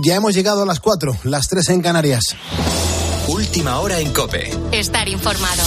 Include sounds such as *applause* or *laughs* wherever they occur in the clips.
Ya hemos llegado a las 4, las 3 en Canarias. Última hora en Cope. Estar informado.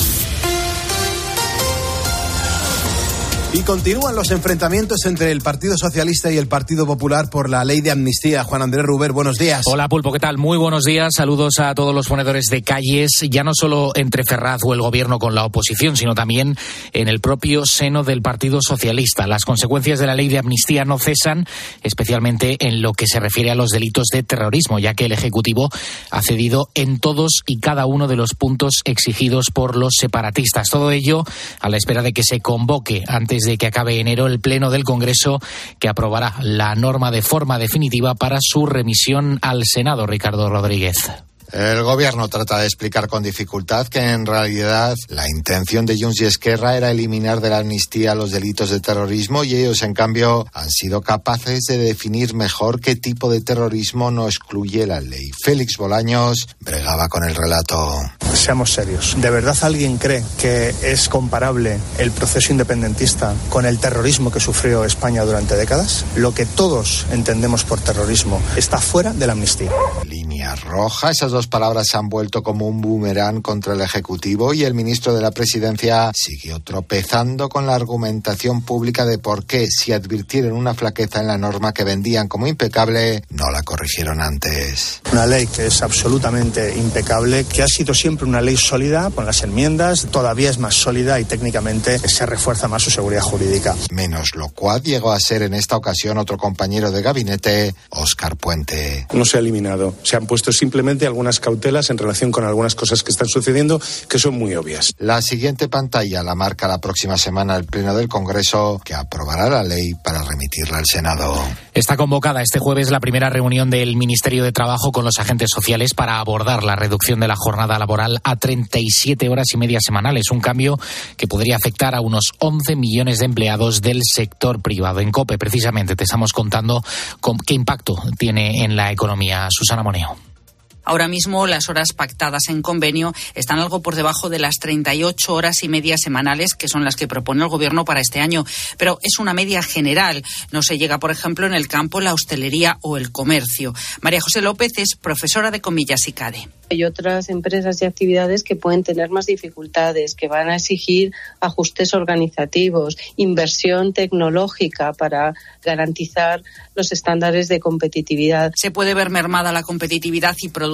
Y continúan los enfrentamientos entre el Partido Socialista y el Partido Popular por la ley de amnistía. Juan Andrés Ruber, buenos días. Hola Pulpo, ¿qué tal? Muy buenos días. Saludos a todos los ponedores de calles, ya no solo entre Ferraz o el gobierno con la oposición, sino también en el propio seno del Partido Socialista. Las consecuencias de la ley de amnistía no cesan, especialmente en lo que se refiere a los delitos de terrorismo, ya que el Ejecutivo ha cedido en todos y cada uno de los puntos exigidos por los separatistas. Todo ello a la espera de que se convoque antes de que acabe enero el Pleno del Congreso que aprobará la norma de forma definitiva para su remisión al Senado, Ricardo Rodríguez. El gobierno trata de explicar con dificultad que en realidad la intención de Junts y Esquerra era eliminar de la amnistía los delitos de terrorismo y ellos en cambio han sido capaces de definir mejor qué tipo de terrorismo no excluye la ley. Félix Bolaños bregaba con el relato. Seamos serios. ¿De verdad alguien cree que es comparable el proceso independentista con el terrorismo que sufrió España durante décadas? Lo que todos entendemos por terrorismo está fuera de la amnistía. Línea roja, esas dos palabras se han vuelto como un boomerang contra el Ejecutivo y el ministro de la Presidencia siguió tropezando con la argumentación pública de por qué, si advirtieron una flaqueza en la norma que vendían como impecable, no la corrigieron antes. Una ley que es absolutamente impecable, que ha sido siempre una ley sólida con las enmiendas, todavía es más sólida y técnicamente se refuerza más su seguridad jurídica. Menos lo cual llegó a ser en esta ocasión otro compañero de gabinete, Óscar Puente. No se ha eliminado, se han puesto simplemente algunas cautelas en relación con algunas cosas que están sucediendo que son muy obvias. La siguiente pantalla la marca la próxima semana el Pleno del Congreso que aprobará la ley para remitirla al Senado. Está convocada este jueves la primera reunión del Ministerio de Trabajo con los agentes sociales para abordar la reducción de la jornada laboral a 37 horas y media semanales, un cambio que podría afectar a unos 11 millones de empleados del sector privado. En COPE, precisamente, te estamos contando con qué impacto tiene en la economía. Susana Moneo. Ahora mismo las horas pactadas en convenio están algo por debajo de las 38 horas y media semanales, que son las que propone el Gobierno para este año. Pero es una media general. No se llega, por ejemplo, en el campo, la hostelería o el comercio. María José López es profesora de comillas y CADE. Hay otras empresas y actividades que pueden tener más dificultades, que van a exigir ajustes organizativos, inversión tecnológica para garantizar los estándares de competitividad. Se puede ver mermada la competitividad y productividad,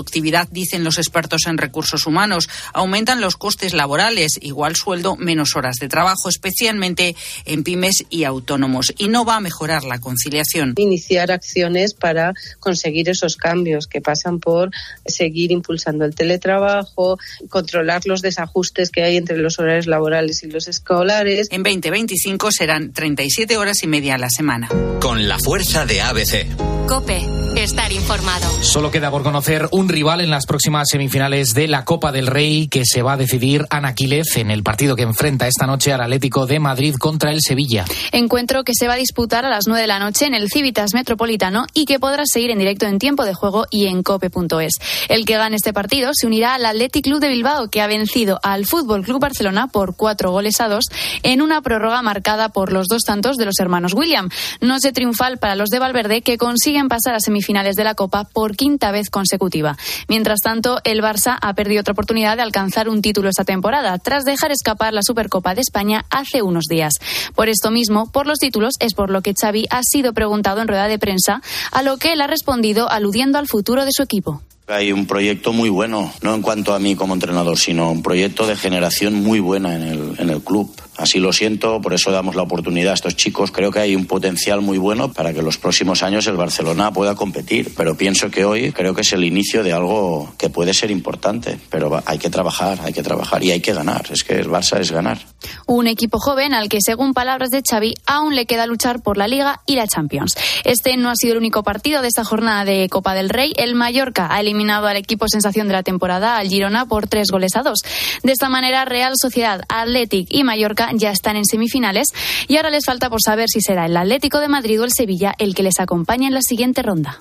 dicen los expertos en recursos humanos. Aumentan los costes laborales, igual sueldo, menos horas de trabajo, especialmente en pymes y autónomos. Y no va a mejorar la conciliación. Iniciar acciones para conseguir esos cambios que pasan por seguir impulsando el teletrabajo, controlar los desajustes que hay entre los horarios laborales y los escolares. En 2025 serán 37 horas y media a la semana. Con la fuerza de ABC. Cope, estar informado. Solo queda por conocer un rival en las próximas semifinales de la Copa del Rey que se va a decidir Ana Quílez en el partido que enfrenta esta noche al Atlético de Madrid contra el Sevilla. Encuentro que se va a disputar a las 9 de la noche en el Civitas Metropolitano y que podrá seguir en directo en tiempo de juego y en cope.es. El que gane este partido se unirá al Athletic Club de Bilbao que ha vencido al Fútbol Club Barcelona por cuatro goles a dos en una prórroga marcada por los dos tantos de los hermanos William. No se triunfal para los de Valverde que consiguen pasar a semifinales de la Copa por quinta vez consecutiva. Mientras tanto, el Barça ha perdido otra oportunidad de alcanzar un título esta temporada, tras dejar escapar la Supercopa de España hace unos días. Por esto mismo, por los títulos, es por lo que Xavi ha sido preguntado en rueda de prensa, a lo que él ha respondido aludiendo al futuro de su equipo. Hay un proyecto muy bueno, no en cuanto a mí como entrenador, sino un proyecto de generación muy buena en el, club. Así lo siento, por eso damos la oportunidad a estos chicos. Creo que hay un potencial muy bueno para que los próximos años el Barcelona pueda competir. Pero pienso que hoy creo que es el inicio de algo que puede ser importante. Pero hay que trabajar, hay que trabajar y hay que ganar. Es que el Barça es ganar. Un equipo joven al que, según palabras de Xavi, aún le queda luchar por la Liga y la Champions. Este no ha sido el único partido de esta jornada de Copa del Rey. El Mallorca ha eliminado al equipo sensación de la temporada, al Girona, por tres goles a dos. De esta manera, Real Sociedad, Athletic y Mallorca ya están en semifinales y ahora les falta por saber si será el Atlético de Madrid o el Sevilla el que les acompañe en la siguiente ronda.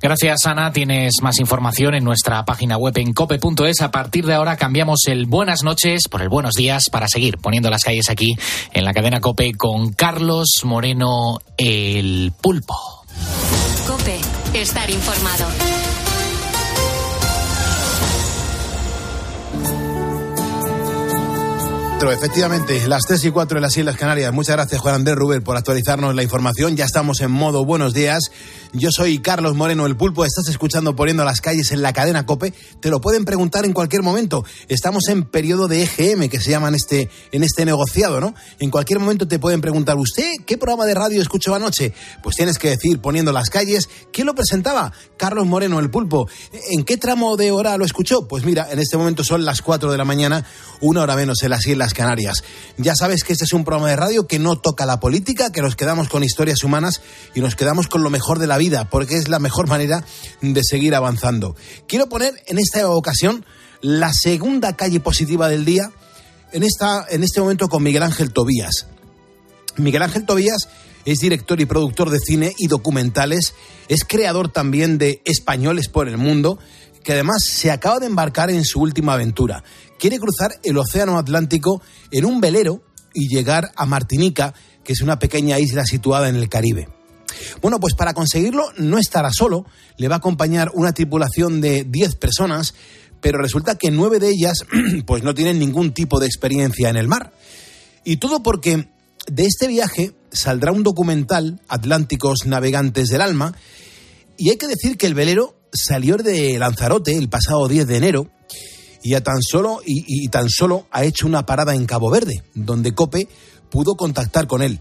Gracias, Ana. Tienes más información en nuestra página web en cope.es. A partir de ahora cambiamos el buenas noches por el buenos días para seguir poniendo las calles aquí en la cadena Cope con Carlos Moreno el Pulpo. Cope estar informado. Efectivamente, las 3 y 4 en las Islas Canarias. Muchas gracias, Juan Andrés Ruber, por actualizarnos la información. Ya estamos en modo buenos días. Yo soy Carlos Moreno, el pulpo. Estás escuchando Poniendo las calles en la cadena Cope. Te lo pueden preguntar en cualquier momento. Estamos en periodo de EGM, que se llama en este, en este negociado, ¿no? En cualquier momento te pueden preguntar, ¿usted qué programa de radio escuchó anoche? Pues tienes que decir, Poniendo las calles, ¿quién lo presentaba? Carlos Moreno, el pulpo. ¿En qué tramo de hora lo escuchó? Pues mira, en este momento son las 4 de la mañana, una hora menos en las Islas Canarias. Ya sabes que este es un programa de radio que no toca la política, que nos quedamos con historias humanas y nos quedamos con lo mejor de la vida, porque es la mejor manera de seguir avanzando. Quiero poner en esta ocasión la segunda calle positiva del día, en, esta, en este momento con Miguel Ángel Tobías. Miguel Ángel Tobías es director y productor de cine y documentales, es creador también de Españoles por el Mundo, que además se acaba de embarcar en su última aventura quiere cruzar el Océano Atlántico en un velero y llegar a Martinica, que es una pequeña isla situada en el Caribe. Bueno, pues para conseguirlo no estará solo, le va a acompañar una tripulación de 10 personas, pero resulta que nueve de ellas *clears throat* pues no tienen ningún tipo de experiencia en el mar. Y todo porque de este viaje saldrá un documental, Atlánticos Navegantes del Alma, y hay que decir que el velero salió de Lanzarote el pasado 10 de enero y, tan solo, y, tan solo ha hecho una parada en Cabo Verde, donde Cope pudo contactar con él.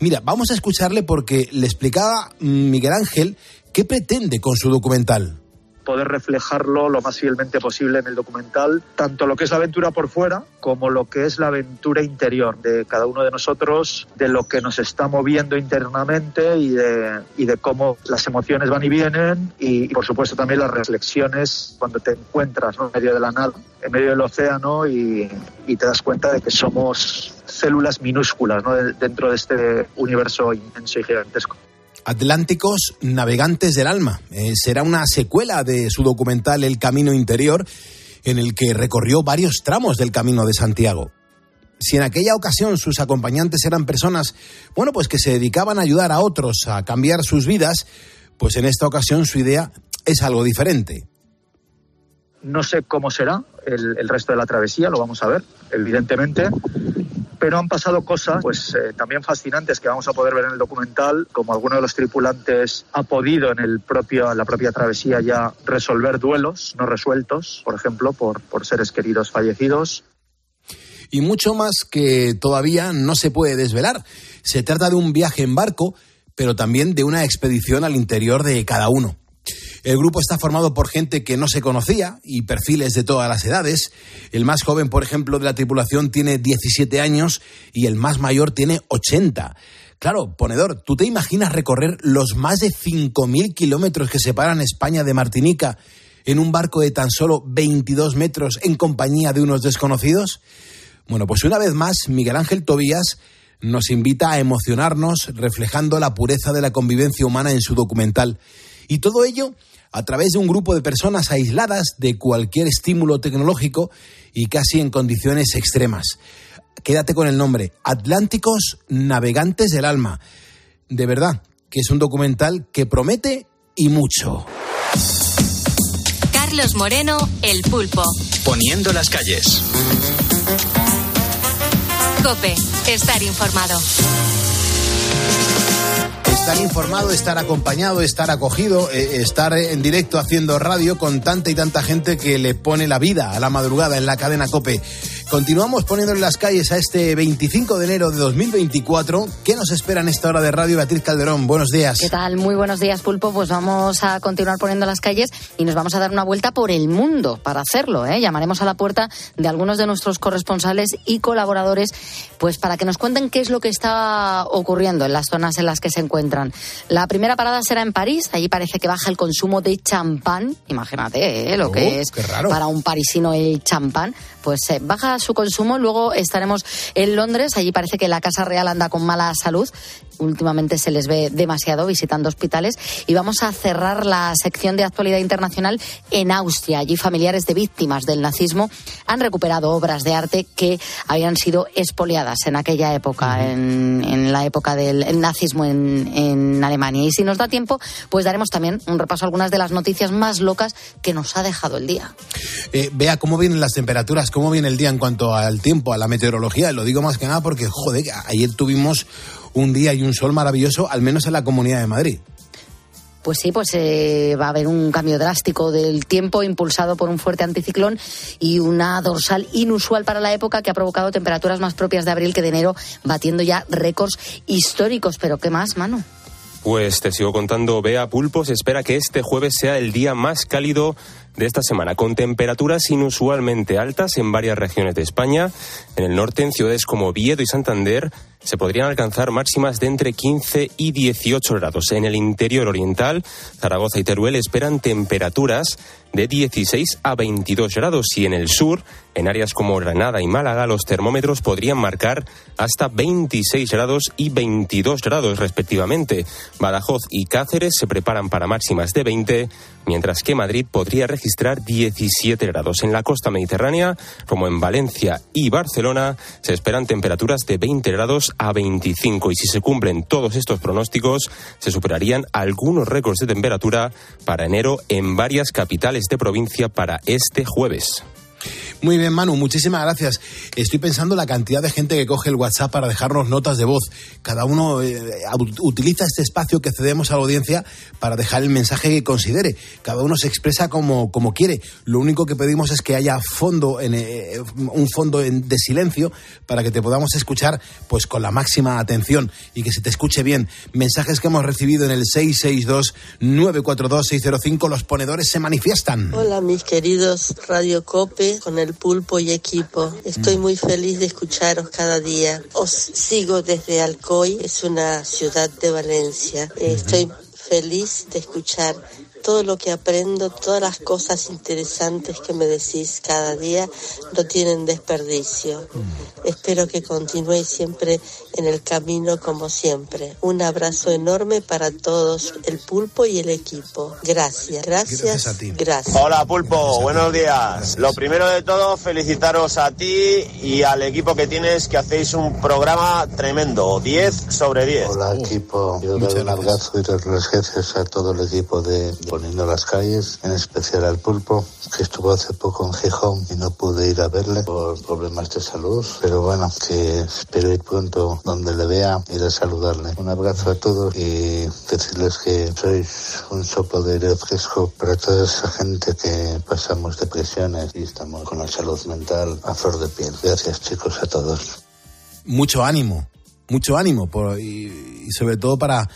Mira, vamos a escucharle porque le explicaba Miguel Ángel qué pretende con su documental poder reflejarlo lo más fielmente posible en el documental, tanto lo que es la aventura por fuera como lo que es la aventura interior de cada uno de nosotros, de lo que nos está moviendo internamente y de, cómo las emociones van y vienen y, por supuesto también las reflexiones cuando te encuentras en medio de la en medio del océano y, y te das cuenta de que somos células minúsculas ¿no? dentro de este universo inmenso y gigantesco. Atlánticos Navegantes del Alma. Eh, será una secuela de su documental El Camino Interior, en el que recorrió varios tramos del Camino de Santiago. Si en aquella ocasión sus acompañantes eran personas, bueno, pues que se dedicaban a ayudar a otros a cambiar sus vidas, pues en esta ocasión su idea es algo diferente. No sé cómo será el, el resto de la travesía, lo vamos a ver, evidentemente, pero han pasado cosas pues eh, también fascinantes que vamos a poder ver en el documental, como alguno de los tripulantes ha podido en el propio, la propia travesía ya resolver duelos no resueltos, por ejemplo, por, por seres queridos fallecidos. Y mucho más que todavía no se puede desvelar. Se trata de un viaje en barco, pero también de una expedición al interior de cada uno. El grupo está formado por gente que no se conocía y perfiles de todas las edades. El más joven, por ejemplo, de la tripulación tiene 17 años y el más mayor tiene 80. Claro, ponedor, ¿tú te imaginas recorrer los más de 5.000 kilómetros que separan España de Martinica en un barco de tan solo 22 metros en compañía de unos desconocidos? Bueno, pues una vez más, Miguel Ángel Tobías nos invita a emocionarnos reflejando la pureza de la convivencia humana en su documental. Y todo ello a través de un grupo de personas aisladas de cualquier estímulo tecnológico y casi en condiciones extremas. Quédate con el nombre, Atlánticos Navegantes del Alma. De verdad, que es un documental que promete y mucho. Carlos Moreno, El Pulpo. Poniendo las calles. Cope, estar informado estar informado, estar acompañado, estar acogido, eh, estar en directo haciendo radio con tanta y tanta gente que le pone la vida a la madrugada en la cadena Cope. Continuamos poniéndole las calles a este 25 de enero de 2024. ¿Qué nos espera en esta hora de radio, Beatriz Calderón? Buenos días. ¿Qué tal? Muy buenos días, Pulpo. Pues vamos a continuar poniendo las calles y nos vamos a dar una vuelta por el mundo para hacerlo. ¿eh? Llamaremos a la puerta de algunos de nuestros corresponsales y colaboradores pues para que nos cuenten qué es lo que está ocurriendo en las zonas en las que se encuentran. La primera parada será en París. Allí parece que baja el consumo de champán. Imagínate ¿eh? lo que oh, es para un parisino el champán. Pues eh, baja su consumo. Luego estaremos en Londres. Allí parece que la Casa Real anda con mala salud. Últimamente se les ve demasiado visitando hospitales. Y vamos a cerrar la sección de actualidad internacional en Austria. Allí familiares de víctimas del nazismo han recuperado obras de arte que habían sido expoliadas en aquella época, en, la época del nazismo en, en Alemania. Y si nos da tiempo, pues daremos también un repaso a algunas de las noticias más locas que nos ha dejado el día. Eh, vea cómo vienen las temperaturas, cómo viene el día en cuanto al tiempo, a la meteorología. Lo digo más que nada porque, joder, ayer tuvimos un día y un sol maravilloso, al menos en la Comunidad de Madrid. Pues sí, pues eh, va a haber un cambio drástico del tiempo impulsado por un fuerte anticiclón y una dorsal inusual para la época que ha provocado temperaturas más propias de abril que de enero, batiendo ya récords históricos. Pero ¿qué más, Manu? Pues te sigo contando, Bea Pulpo, se espera que este jueves sea el día más cálido de esta semana, con temperaturas inusualmente altas en varias regiones de España. En el norte, en ciudades como Viedo y Santander, se podrían alcanzar máximas de entre 15 y 18 grados. En el interior oriental, Zaragoza y Teruel esperan temperaturas de 16 a 22 grados y en el sur, en áreas como Granada y Málaga, los termómetros podrían marcar hasta 26 grados y 22 grados respectivamente. Badajoz y Cáceres se preparan para máximas de 20, mientras que Madrid podría registrar 17 grados. En la costa mediterránea, como en Valencia y Barcelona, se esperan temperaturas de 20 grados a 25 y si se cumplen todos estos pronósticos, se superarían algunos récords de temperatura para enero en varias capitales de provincia para este jueves. Muy bien, Manu, muchísimas gracias. Estoy pensando la cantidad de gente que coge el WhatsApp para dejarnos notas de voz. Cada uno eh, utiliza este espacio que cedemos a la audiencia para dejar el mensaje que considere. Cada uno se expresa como, como quiere. Lo único que pedimos es que haya fondo en, eh, un fondo de silencio para que te podamos escuchar pues con la máxima atención y que se te escuche bien. Mensajes que hemos recibido en el 662-942-605. Los ponedores se manifiestan. Hola, mis queridos Radio Cope, con el pulpo y equipo. Estoy muy feliz de escucharos cada día. Os sigo desde Alcoy, es una ciudad de Valencia. Estoy feliz de escuchar todo lo que aprendo, todas las cosas interesantes que me decís cada día no tienen desperdicio. Espero que continuéis siempre en el camino como siempre. Un abrazo enorme para todos, el pulpo y el equipo. Gracias, gracias, gracias. Hola pulpo, buenos días. Lo primero de todo, felicitaros a ti y al equipo que tienes que hacéis un programa tremendo, 10 sobre 10. Hola equipo, yo doy un abrazo y las gracias a todo el equipo de poniendo las calles, en especial al pulpo, que estuvo hace poco en Gijón y no pude ir a verle por problemas de salud, pero bueno, que espero ir pronto donde le vea, ir a saludarle. Un abrazo a todos y decirles que sois un soplo de aire fresco para toda esa gente que pasamos depresiones y estamos con la salud mental a flor de piel. Gracias chicos a todos. Mucho ánimo, mucho ánimo por, y sobre todo para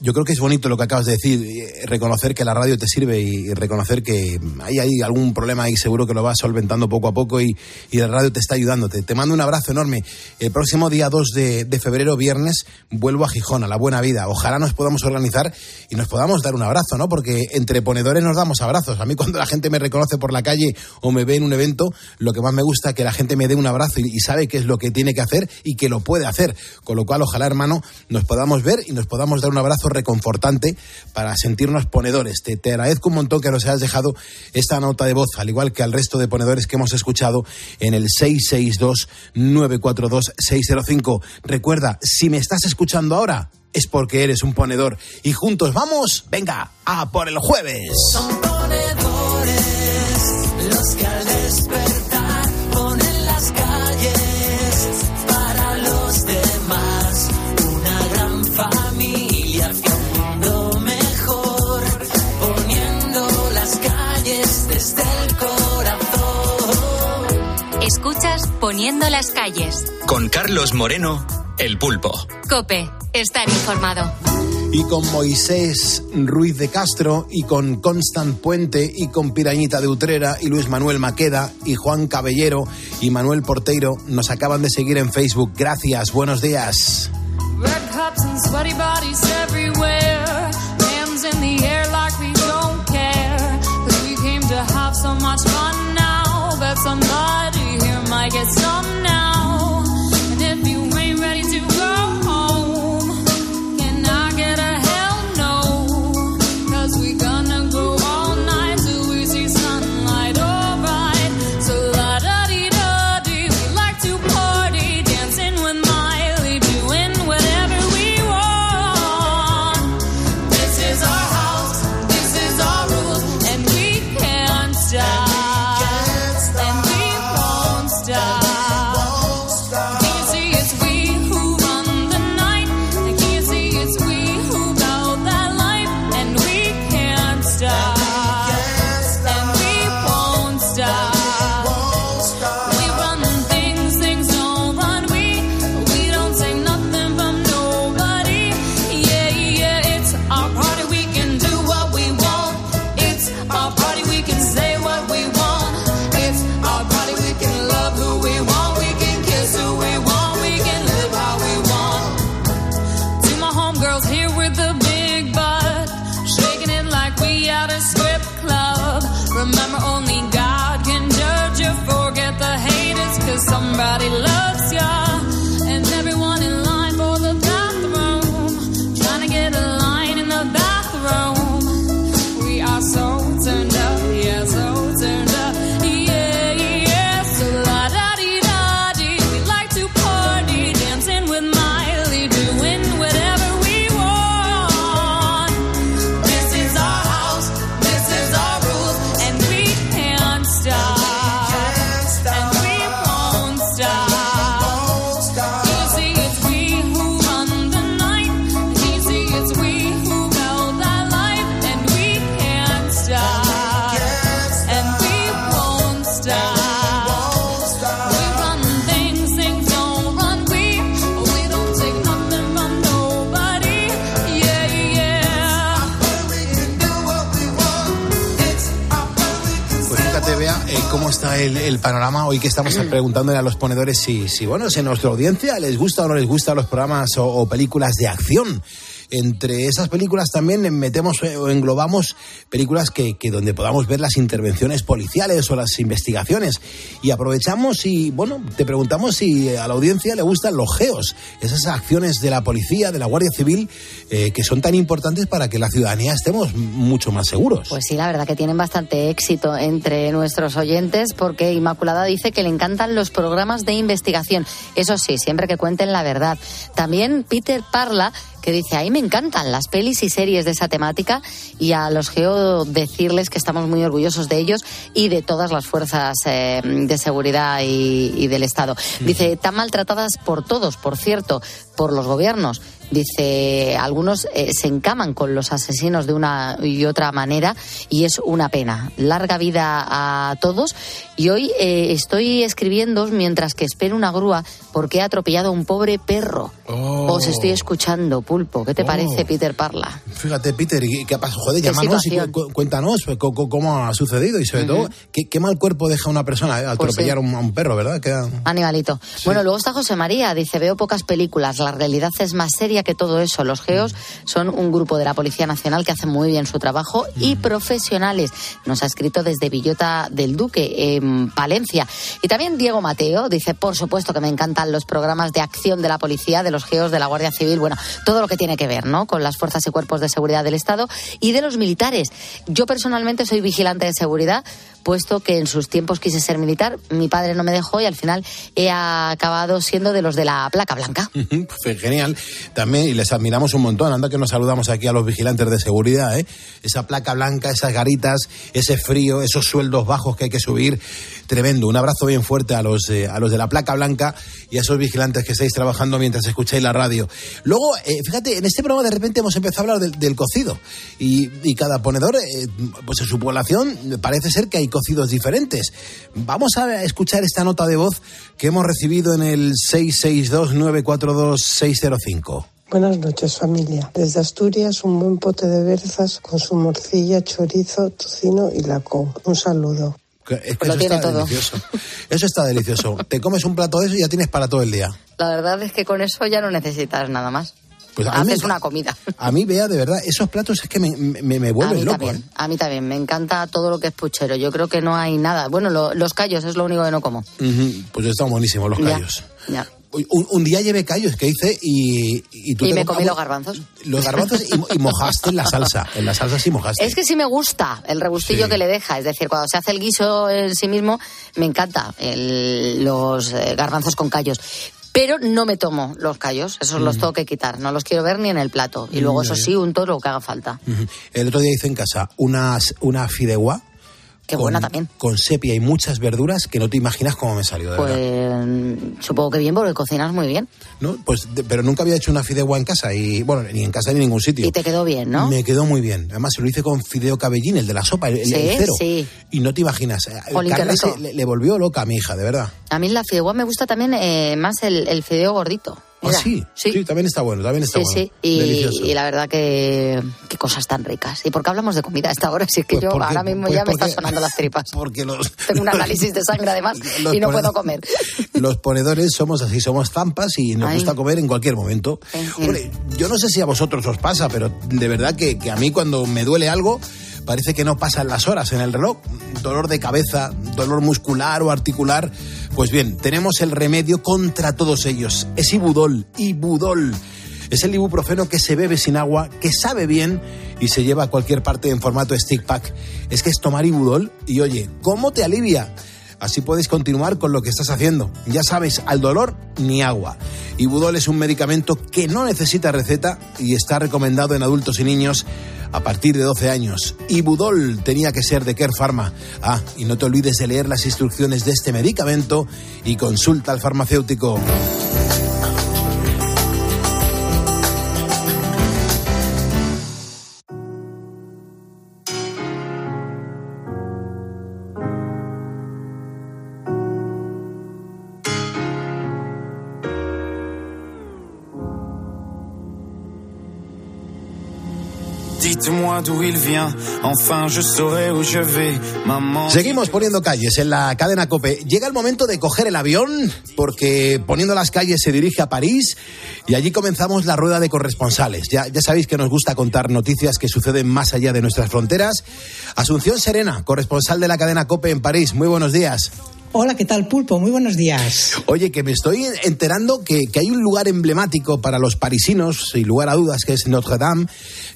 yo creo que es bonito lo que acabas de decir, eh, reconocer que la radio te sirve y reconocer que hay, hay algún problema y seguro que lo vas solventando poco a poco y, y la radio te está ayudándote. Te mando un abrazo enorme. El próximo día 2 de, de, febrero, viernes, vuelvo a Gijón, a la buena vida. Ojalá nos podamos organizar y nos podamos dar un abrazo, ¿no? Porque entre ponedores nos damos abrazos. A mí cuando la gente me reconoce por la calle o me ve en un evento, lo que más me gusta es que la gente me dé un abrazo y, y sabe qué es lo que tiene que hacer y que lo puede hacer. Con lo cual, ojalá, hermano, nos podamos ver y nos podamos dar un abrazo reconfortante para sentirnos ponedores. Te, agradezco un montón que nos hayas dejado esta nota de voz, al igual que al resto de ponedores que hemos escuchado en el 662-942-605. Recuerda, si me estás escuchando ahora, es porque eres un ponedor. Y juntos vamos, venga, a por el jueves. Son ponedores los que Poniendo las calles. Con Carlos Moreno, el pulpo. Cope, estar informado. Y con Moisés Ruiz de Castro, y con Constant Puente, y con Pirañita de Utrera, y Luis Manuel Maqueda, y Juan Cabellero, y Manuel Porteiro, nos acaban de seguir en Facebook. Gracias, buenos días. Red panorama hoy que estamos *clears throat* preguntándole a los ponedores si, si, bueno, si en nuestra audiencia les gusta o no les gusta los programas o, o películas de acción. Entre esas películas también metemos eh, o englobamos películas que, que donde podamos ver las intervenciones policiales o las investigaciones. Y aprovechamos y, bueno, te preguntamos si a la audiencia le gustan los geos, esas acciones de la policía, de la Guardia Civil, eh, que son tan importantes para que la ciudadanía estemos mucho más seguros. Pues sí, la verdad que tienen bastante éxito entre nuestros oyentes porque Inmaculada dice que le encantan los programas de investigación. Eso sí, siempre que cuenten la verdad. También Peter Parla que dice, ahí me encantan las pelis y series de esa temática y a los geo decirles que estamos muy orgullosos de ellos y de todas las fuerzas eh, de seguridad y, y del Estado. Dice, tan maltratadas por todos, por cierto, por los gobiernos. Dice, algunos eh, se encaman con los asesinos de una y otra manera y es una pena. Larga vida a todos. Y hoy eh, estoy escribiendo mientras que espero una grúa porque he atropellado a un pobre perro. Oh. Os estoy escuchando, Pulpo. ¿Qué te Oh. parece, Peter Parla? Fíjate, Peter, ¿y ¿qué ha pasado? Joder, ¿Qué llámanos y cu- cu- cuéntanos pues, cómo ha sucedido y sobre Ujú. todo, ¿qué, qué mal cuerpo deja una persona eh, Pues atropellar sí. a un- perro, ¿verdad? Queda- Animalito. Bueno, luego está José María, dice, veo pocas películas, la realidad es más seria que todo eso. Los geos son un grupo de la Policía Nacional que hace muy bien su trabajo y profesionales. Nos ha escrito desde Villota del Duque, en Palencia. Y también Diego Mateo dice, por supuesto que me encantan los programas de acción de la policía, de los geos, de la Guardia Civil, bueno, todo lo que tiene que ver, ¿no? Con las fuerzas y cuerpos de seguridad del Estado y de los militares. Yo personalmente soy vigilante de seguridad, puesto que en sus tiempos quise ser militar, mi padre no me dejó y al final he acabado siendo de los de la placa blanca. Genial. También, y les admiramos un montón. Anda que nos saludamos aquí a los vigilantes de seguridad, ¿eh? Esa placa blanca, esas garitas, ese frío, esos sueldos bajos que hay que subir. Tremendo. Un abrazo bien fuerte a los, eh, a los de la placa blanca y a esos vigilantes que estáis trabajando mientras escucháis la radio. Luego, eh, fíjate, en este programa de repente hemos empezado a hablar del, cocido. Y, cada ponedor, eh, pues en su población, parece ser que hay cocidos diferentes. Vamos a escuchar esta nota de voz que hemos recibido en el 662-942-605. Buenas noches familia. Desde Asturias un buen pote de berzas con su morcilla, chorizo, tocino y lacón. Un saludo. Que- Es que Pues lo eso tiene está todo. delicioso. Eso está delicioso. *laughs* Te comes un plato de eso y ya tienes para todo el día. La verdad es que con eso ya no necesitas nada más. Pues a mí, me, Haces una comida. a mí, vea, de verdad, esos platos es que me, me, me A vuelven mí loco. también, ¿eh? a mí también. Me encanta todo lo que es puchero. Yo creo que no hay nada. Bueno, lo- los callos es lo único que no como. Pues están buenísimos los Ya, callos. ya. Un, un día llevé callos que hice y, y tú Y me comí los garbanzos. Los garbanzos y, y mojaste en la salsa. En la salsa sí mojaste. Es que sí me gusta el rebustillo Sí. que le deja. Es decir, cuando se hace el guiso en sí mismo, me encanta el- los eh, garbanzos con callos. Pero no me tomo los callos, esos los tengo que quitar. No los quiero ver ni en el plato. Y luego, eso sí, un toro que haga falta. El otro día hice en casa unas, una fideuá. Qué con, buena también. Con sepia y muchas verduras que no te imaginas cómo me salió, de Pues verdad. supongo que bien, porque cocinas muy bien. ¿No? Pues, de- pero nunca había hecho una fideuá en casa y, bueno, ni en casa ni en ningún sitio. Y te quedó bien, ¿no? Me quedó muy bien. Además, se lo hice con fideo cabellín, el de la sopa, el, Sí, el cero. sí. Y no te imaginas. eh, Jolín, se- le, le volvió loca a mi hija, de verdad. A mí la fideuá me gusta también eh, más el, el fideo gordito. Ah, Mira, sí, sí, también está bueno, también está Sí, bueno. sí, y, la verdad que qué cosas tan ricas. ¿Y por qué hablamos de comida a esta hora? Si es que Pues yo porque- ahora mismo pues ya me están sonando las tripas. *laughs* Porque los, Tengo un *laughs* análisis de sangre además *laughs* y no ponedores- puedo comer. los ponedores somos así, somos zampas y nos Ay. gusta comer en cualquier momento. Hombre, yo no sé si a vosotros os pasa, pero de verdad que, que a mí cuando me duele algo, parece que no pasan las horas en el reloj. Dolor de cabeza, dolor muscular o articular. Pues bien, tenemos el remedio contra todos ellos. Es Ibudol, Ibudol. Es el ibuprofeno que se bebe sin agua, que sabe bien y se lleva a cualquier parte en formato stick pack. Es que es tomar Ibudol y oye, ¿cómo te alivia? Así puedes continuar con lo que estás haciendo. Ya sabes, al dolor ni agua. Ibudol es un medicamento que no necesita receta y está recomendado en adultos y niños a partir de 12 años. Ibudol tenía que ser de Care Pharma. Ah, y no te olvides de leer las instrucciones de este medicamento y consulta al farmacéutico. Seguimos poniendo calles en la cadena Cope. Llega el momento de coger el avión porque poniendo las calles se dirige a París y allí comenzamos la rueda de corresponsales. Ya, sabéis que nos gusta contar noticias que suceden más allá de nuestras fronteras. Asunción Serena, corresponsal de la cadena Cope en París. Muy buenos días. Hola, ¿qué tal, Pulpo? Muy buenos días. Oye, que me estoy enterando que, que, hay un lugar emblemático para los parisinos, sin lugar a dudas, que es Notre Dame,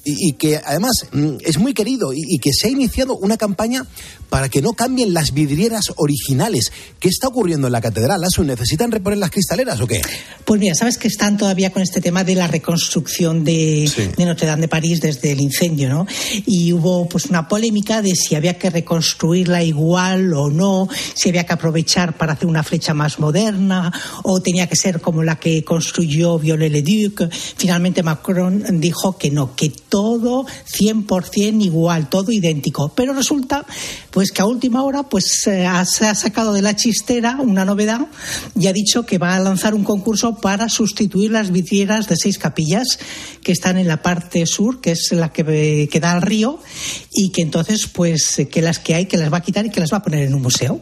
y, y que además mm, es muy querido y, y, que se ha iniciado una campaña para que no cambien las vidrieras originales. ¿Qué está ocurriendo en la catedral? ¿Asun? ¿Necesitan reponer las cristaleras o qué? Pues mira, sabes que están todavía con este tema de la reconstrucción de, sí. de Notre Dame de París desde el incendio, ¿no? Y hubo pues una polémica de si había que reconstruirla igual o no, si había que aprovechar para hacer una flecha más moderna o tenía que ser como la que construyó Viollet-le-Duc. Finalmente Macron dijo que no, que todo 100% igual, todo idéntico. Pero resulta pues que a última hora pues eh, se ha sacado de la chistera una novedad y ha dicho que va a lanzar un concurso para sustituir las vidrieras de seis capillas que están en la parte sur, que es la que, que da al río y que entonces pues que las que hay que las va a quitar y que las va a poner en un museo.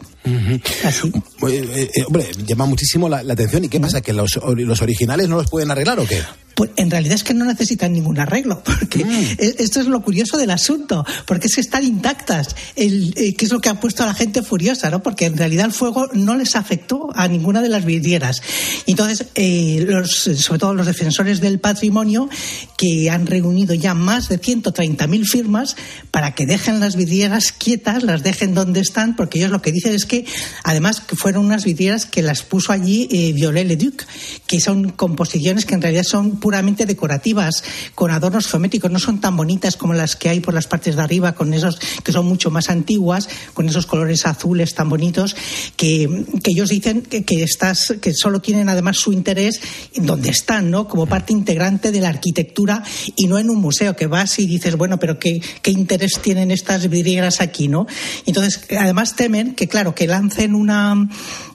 Así. Eh, eh, hombre, llama muchísimo la, la atención. ¿Y qué pasa? ¿Que los, los originales no los pueden arreglar o qué? Pues en realidad es que no necesitan ningún arreglo, porque mm. esto es lo curioso del asunto, porque es que están intactas, el, eh, que es lo que ha puesto a la gente furiosa, ¿no? Porque en realidad el fuego no les afectó a ninguna de las vidrieras. Entonces, eh, los, sobre todo los defensores del patrimonio, que han reunido ya más de 130.000 firmas para que dejen las vidrieras quietas, las dejen donde están, porque ellos lo que dicen es que, además, que fueron unas vidrieras que las puso allí eh, Viollet-le-Duc, que son composiciones que en realidad son puramente decorativas, con adornos geométricos, no son tan bonitas como las que hay por las partes de arriba, con esos que son mucho más antiguas, con esos colores azules tan bonitos, que, que ellos dicen que, que, estas, que solo tienen además su interés en donde están, ¿no? Como parte integrante de la arquitectura y no en un museo, que vas y dices, bueno, pero ¿qué, qué interés tienen estas vidrieras aquí, no? Entonces, además temen que, claro, que lancen una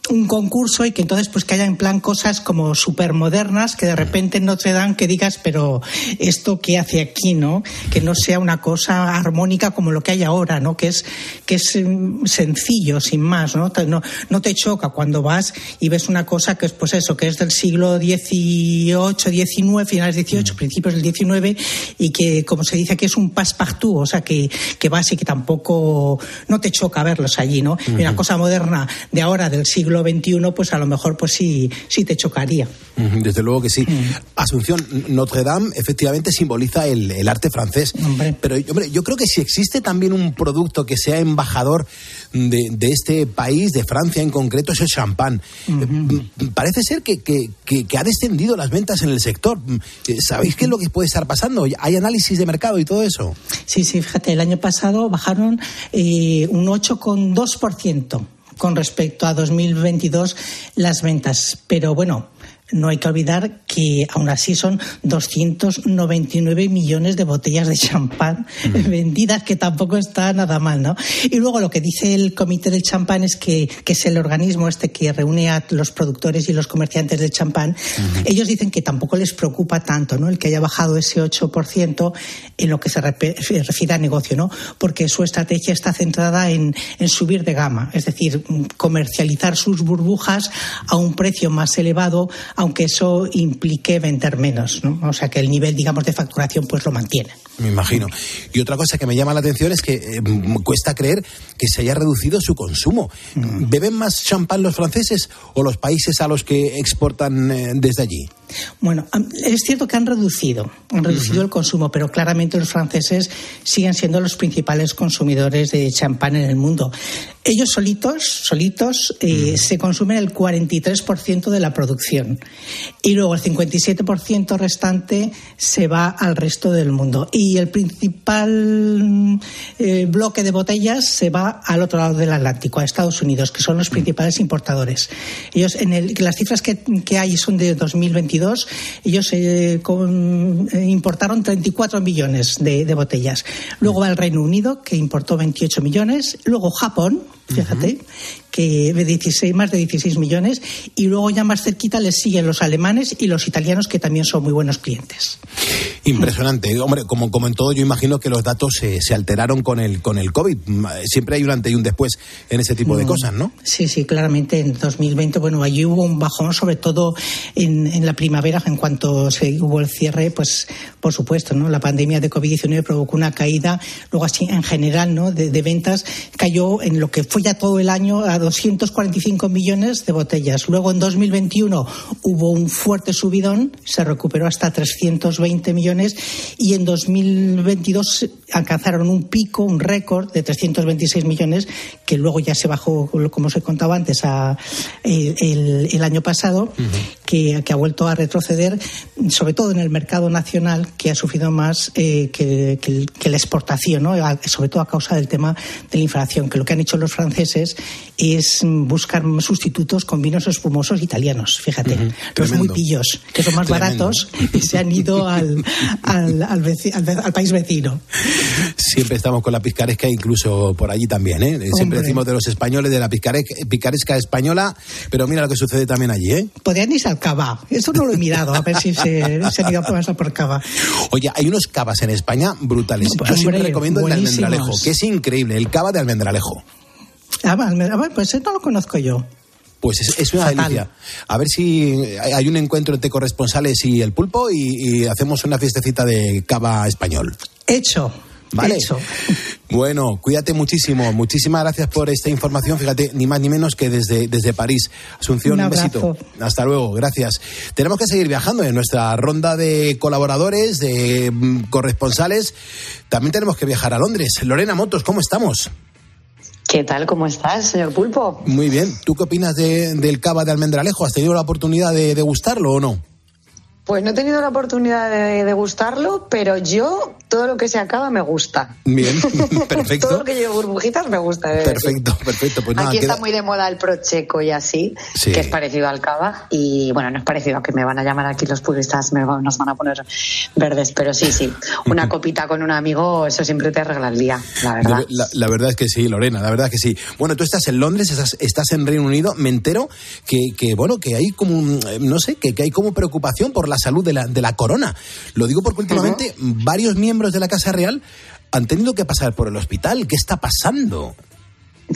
un concurso y que entonces pues que haya en plan cosas como súper modernas que de repente no te dan que digas pero esto qué hace aquí no que no sea una cosa armónica como lo que hay ahora no que es que es sencillo sin más no no, no te choca cuando vas y ves una cosa que es pues eso que es del siglo XVIII XIX finales XVIII principios del XIX y que como se dice que es un passepartout o sea que, que vas y que tampoco no te choca verlos allí no uh -huh. y una cosa moderna de ahora del siglo XXI, pues a lo mejor pues sí, sí te chocaría. Desde luego que sí. Mm. Notre Dame efectivamente simboliza el, el arte francés. Hombre. Pero hombre, yo creo que si existe también un producto que sea embajador de, de este país, de Francia en concreto, es el champán. Uh -huh. Parece ser que, que, que, que, ha descendido las ventas en el sector. ¿Sabéis qué es lo que puede estar pasando? ¿Hay análisis de mercado y todo eso? Sí, sí, fíjate, el año pasado bajaron eh, un 8,2% con respecto a 2022 las ventas. Pero bueno, no hay que olvidar que aún así son 299 millones de botellas de champán mm. *laughs* vendidas, que tampoco está nada mal, ¿no? Y luego lo que dice el Comité del Champán es que, que es el organismo este que reúne a los productores y los comerciantes de champán. Mm. Ellos dicen que tampoco les preocupa tanto, ¿no? El que haya bajado ese 8% en lo que se refiere a negocio, ¿no? Porque su estrategia está centrada en, en subir de gama, es decir, comercializar sus burbujas a un precio más elevado aunque eso implique vender menos, ¿no? O sea que el nivel, digamos, de facturación pues lo mantiene. Me imagino. Y otra cosa que me llama la atención es que eh, cuesta creer que se haya reducido su consumo. Mm. ¿Beben más champán los franceses o los países a los que exportan eh, desde allí? Bueno, es cierto que han reducido, han reducido uh -huh. el consumo, pero claramente los franceses siguen siendo los principales consumidores de champán en el mundo. Ellos solitos, solitos, eh, uh -huh. se consumen el 43% de la producción y luego el 57% restante se va al resto del mundo. Y el principal eh, bloque de botellas se va al otro lado del Atlántico, a Estados Unidos, que son los principales importadores. Ellos, en el, las cifras que, que hay son de 2022, ellos eh, con, eh, importaron 34 millones de, botellas. Luego va el Reino Unido, que importó 28 millones. Luego Japón, fíjate, que de 16, más de 16 millones, y luego ya más cerquita les siguen los alemanes y los italianos, que también son muy buenos clientes. Impresionante. Hombre, como, como en todo, yo imagino que los datos se, se alteraron con el, con el COVID. Siempre hay un antes y un después en ese tipo de cosas, ¿no? Sí, sí, claramente. En 2020, bueno, allí hubo un bajón, sobre todo en, en la primavera, en cuanto se hubo el cierre, pues por supuesto, ¿no? La pandemia de COVID-19 provocó una caída, luego así en general, ¿no? De, de ventas, cayó en lo que fue ya todo el año a 245 millones de botellas. Luego en 2021 hubo un fuerte subidón, se recuperó hasta 320 millones y en 2022 alcanzaron un pico, un récord de 326 millones que luego ya se bajó, como os he contado antes, a, el, año pasado, uh -huh. que, que, ha vuelto a retroceder, sobre todo en el mercado nacional, que ha sufrido más eh, que, que, que, la exportación, ¿no? sobre todo a causa del tema de la inflación, que lo que han hecho los franceses es buscar sustitutos con vinos espumosos italianos, fíjate, uh -huh. los muy pillos, que son más Tremendo. baratos y se han ido al, al, al, veci al, al, país vecino. Siempre estamos con la picaresca, incluso por allí también, ¿eh? Siempre Hombre. decimos de los españoles de la picaresca española, pero mira lo que sucede también allí, ¿eh? Podrían irse al cava, eso no lo he mirado, a ver si se, se han ido a por cava. Oye, hay unos cavas en España brutales. Yo siempre recomiendo buenísimos. el de almendralejo, que es increíble, el cava de almendralejo. Ah, pues no lo conozco yo. Pues es, es una Fatal. delicia. A ver si hay un encuentro entre corresponsales y el pulpo y, y hacemos una fiestecita de cava español. Hecho. Vale. Hecho. Bueno, cuídate muchísimo. Muchísimas gracias por esta información. Fíjate, ni más ni menos que desde, desde París. Asunción, un, un besito. Hasta luego, gracias. Tenemos que seguir viajando en nuestra ronda de colaboradores, de mm, corresponsales. También tenemos que viajar a Londres. Lorena Motos, ¿cómo estamos? ¿Qué tal? ¿Cómo estás, señor Pulpo? Muy bien. ¿Tú qué opinas de, del cava de almendralejo? ¿Has tenido la oportunidad de degustarlo o no? Pues no he tenido la oportunidad de degustarlo, pero yo todo lo que se acaba me gusta. Bien, *laughs* perfecto. todo lo que lleve burbujitas me gusta. ¿eh? Perfecto, perfecto. Pues nada, Aquí queda... está muy de moda el procheco y así, sí. que es parecido al cava. Y bueno, no es parecido, a que me van a llamar aquí los puristas, me, nos van a poner verdes, pero sí, sí. Una *laughs* copita con un amigo, eso siempre te arregla el día, la verdad. La, la, verdad es que sí, Lorena, la verdad es que sí. Bueno, tú estás en Londres, estás, estás en Reino Unido, me entero que, que bueno, que hay como, no sé, que, que hay como preocupación por la salud de la, de la corona. Lo digo porque últimamente uh -huh. varios miembros de la Casa Real han tenido que pasar por el hospital. ¿Qué está pasando?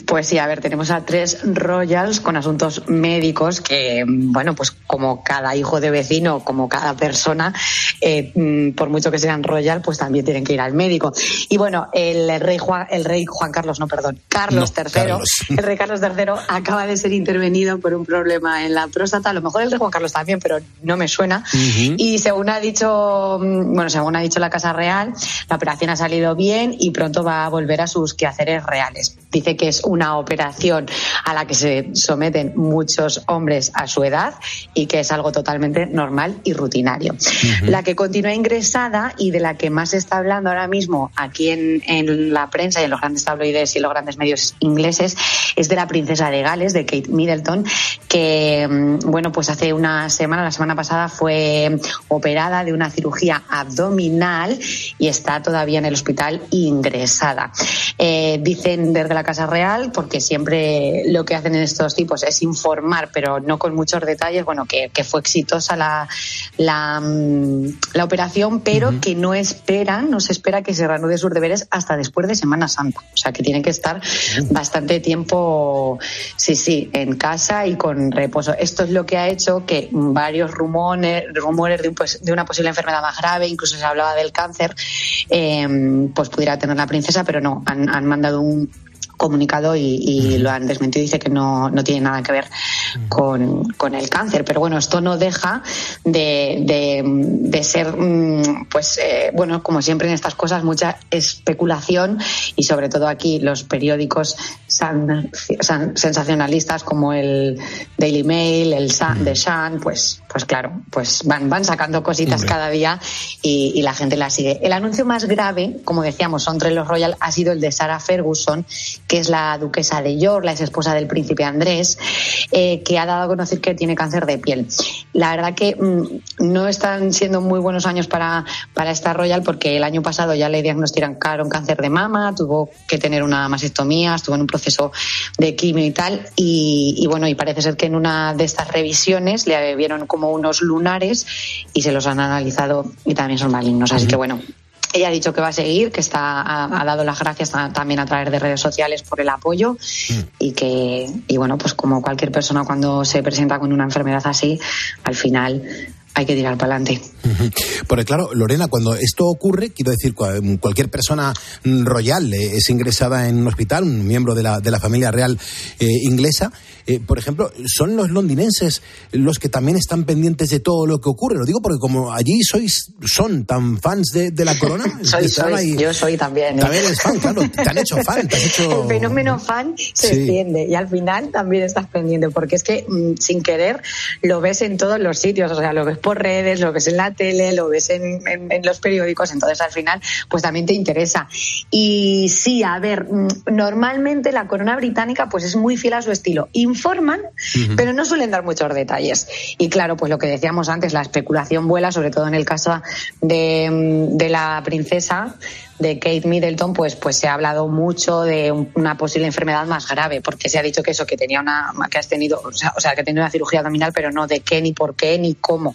Pues sí, a ver, tenemos a tres royals con asuntos médicos que, bueno, pues como cada hijo de vecino, como cada persona, eh, mm, por mucho que sean royal, pues también tienen que ir al médico. Y bueno, el rey Juan, el rey Juan Carlos, no, perdón, Carlos no, III, Carlos. el rey Carlos III acaba de ser intervenido por un problema en la próstata. A lo mejor el rey Juan Carlos también, pero no me suena. Uh -huh. Y según ha dicho, mm, bueno, según ha dicho la Casa Real, la operación ha salido bien y pronto va a volver a sus quehaceres reales. Dice que es una operación a la que se someten muchos hombres a su edad y que es algo totalmente normal y rutinario. Uh -huh. La que continúa ingresada y de la que más se está hablando ahora mismo aquí en, en, la prensa y en los grandes tabloides y los grandes medios ingleses es de la princesa de Gales, de Kate Middleton, que, mm, bueno, pues hace una semana, la semana pasada, fue operada de una cirugía abdominal y está todavía en el hospital ingresada. Eh, dicen desde la Casa Real, porque siempre lo que hacen en estos tipos es informar, pero no con muchos detalles, bueno, que, que fue exitosa la, la, mm, la operación, pero uh -huh. que no esperan, no se espera que se reanude sus deberes hasta después de Semana Santa. O sea, que tienen que estar bastante tiempo, sí, sí, en casa y con reposo. Esto es lo que ha hecho que varios rumores, rumores de, un, de una posible enfermedad más grave, incluso se hablaba del cáncer, eh, pues pudiera tener la princesa, pero no, han, han mandado un comunicado y, y, lo han desmentido. Dice que no, no tiene nada que ver con, con, el cáncer. Pero bueno, esto no deja de, de, de ser, mm, pues, eh, bueno, como siempre en estas cosas, mucha especulación y sobre todo aquí los periódicos san, san, sensacionalistas como el Daily Mail, el Sun, The Sun, pues, pues claro, pues van, van sacando cositas Hombre. cada día y, y, la gente las sigue. El anuncio más grave, como decíamos, entre los Royal ha sido el de Sarah Ferguson, que que es la duquesa de York, la ex esposa del príncipe Andrés, eh, que ha dado a conocer que tiene cáncer de piel. La verdad que mm, no están siendo muy buenos años para, para esta Royal porque el año pasado ya le diagnosticaron cáncer de mama, tuvo que tener una mastectomía, estuvo en un proceso de quimio y tal, y, y bueno, y parece ser que en una de estas revisiones le vieron como unos lunares y se los han analizado y también son malignos. Así que bueno, ella ha dicho que va a seguir, que está, ha, ha dado las gracias a- también a través de redes sociales por el apoyo y que, y bueno, pues como cualquier persona cuando se presenta con una enfermedad así, al final hay que tirar para adelante. Porque claro, Lorena, cuando esto ocurre, quiero decir, cua- cualquier persona mm, royal eh, es ingresada en un hospital, un miembro de la, de la familia real eh, inglesa, eh, por ejemplo, ¿son los londinenses los que también están pendientes de todo lo que ocurre? Lo digo porque como allí sois, son tan fans de, de la corona, *laughs* soy, soy, ahí- yo soy también. ¿eh? También eres fan, claro, te han hecho fan, te has hecho... El fenómeno fan se Sí. extiende y al final también estás pendiente, porque es que mm, sin querer lo ves en todos los sitios, o sea, lo ves por redes, lo ves en la tele, lo ves en, en- en los periódicos, entonces al final pues también te interesa. Y sí, a ver, mm, normalmente la corona británica pues es muy fiel a su estilo. Informan, pero no suelen dar muchos detalles. Y claro, pues lo que decíamos antes, la especulación vuela, sobre todo en el caso de, mm, de la princesa de Kate Middleton, pues, pues se ha hablado mucho de un- una posible enfermedad más grave, porque se ha dicho que eso, que tenía una, que has tenido, o sea, o sea, que ha tenido una cirugía abdominal, pero no de qué, ni por qué, ni cómo.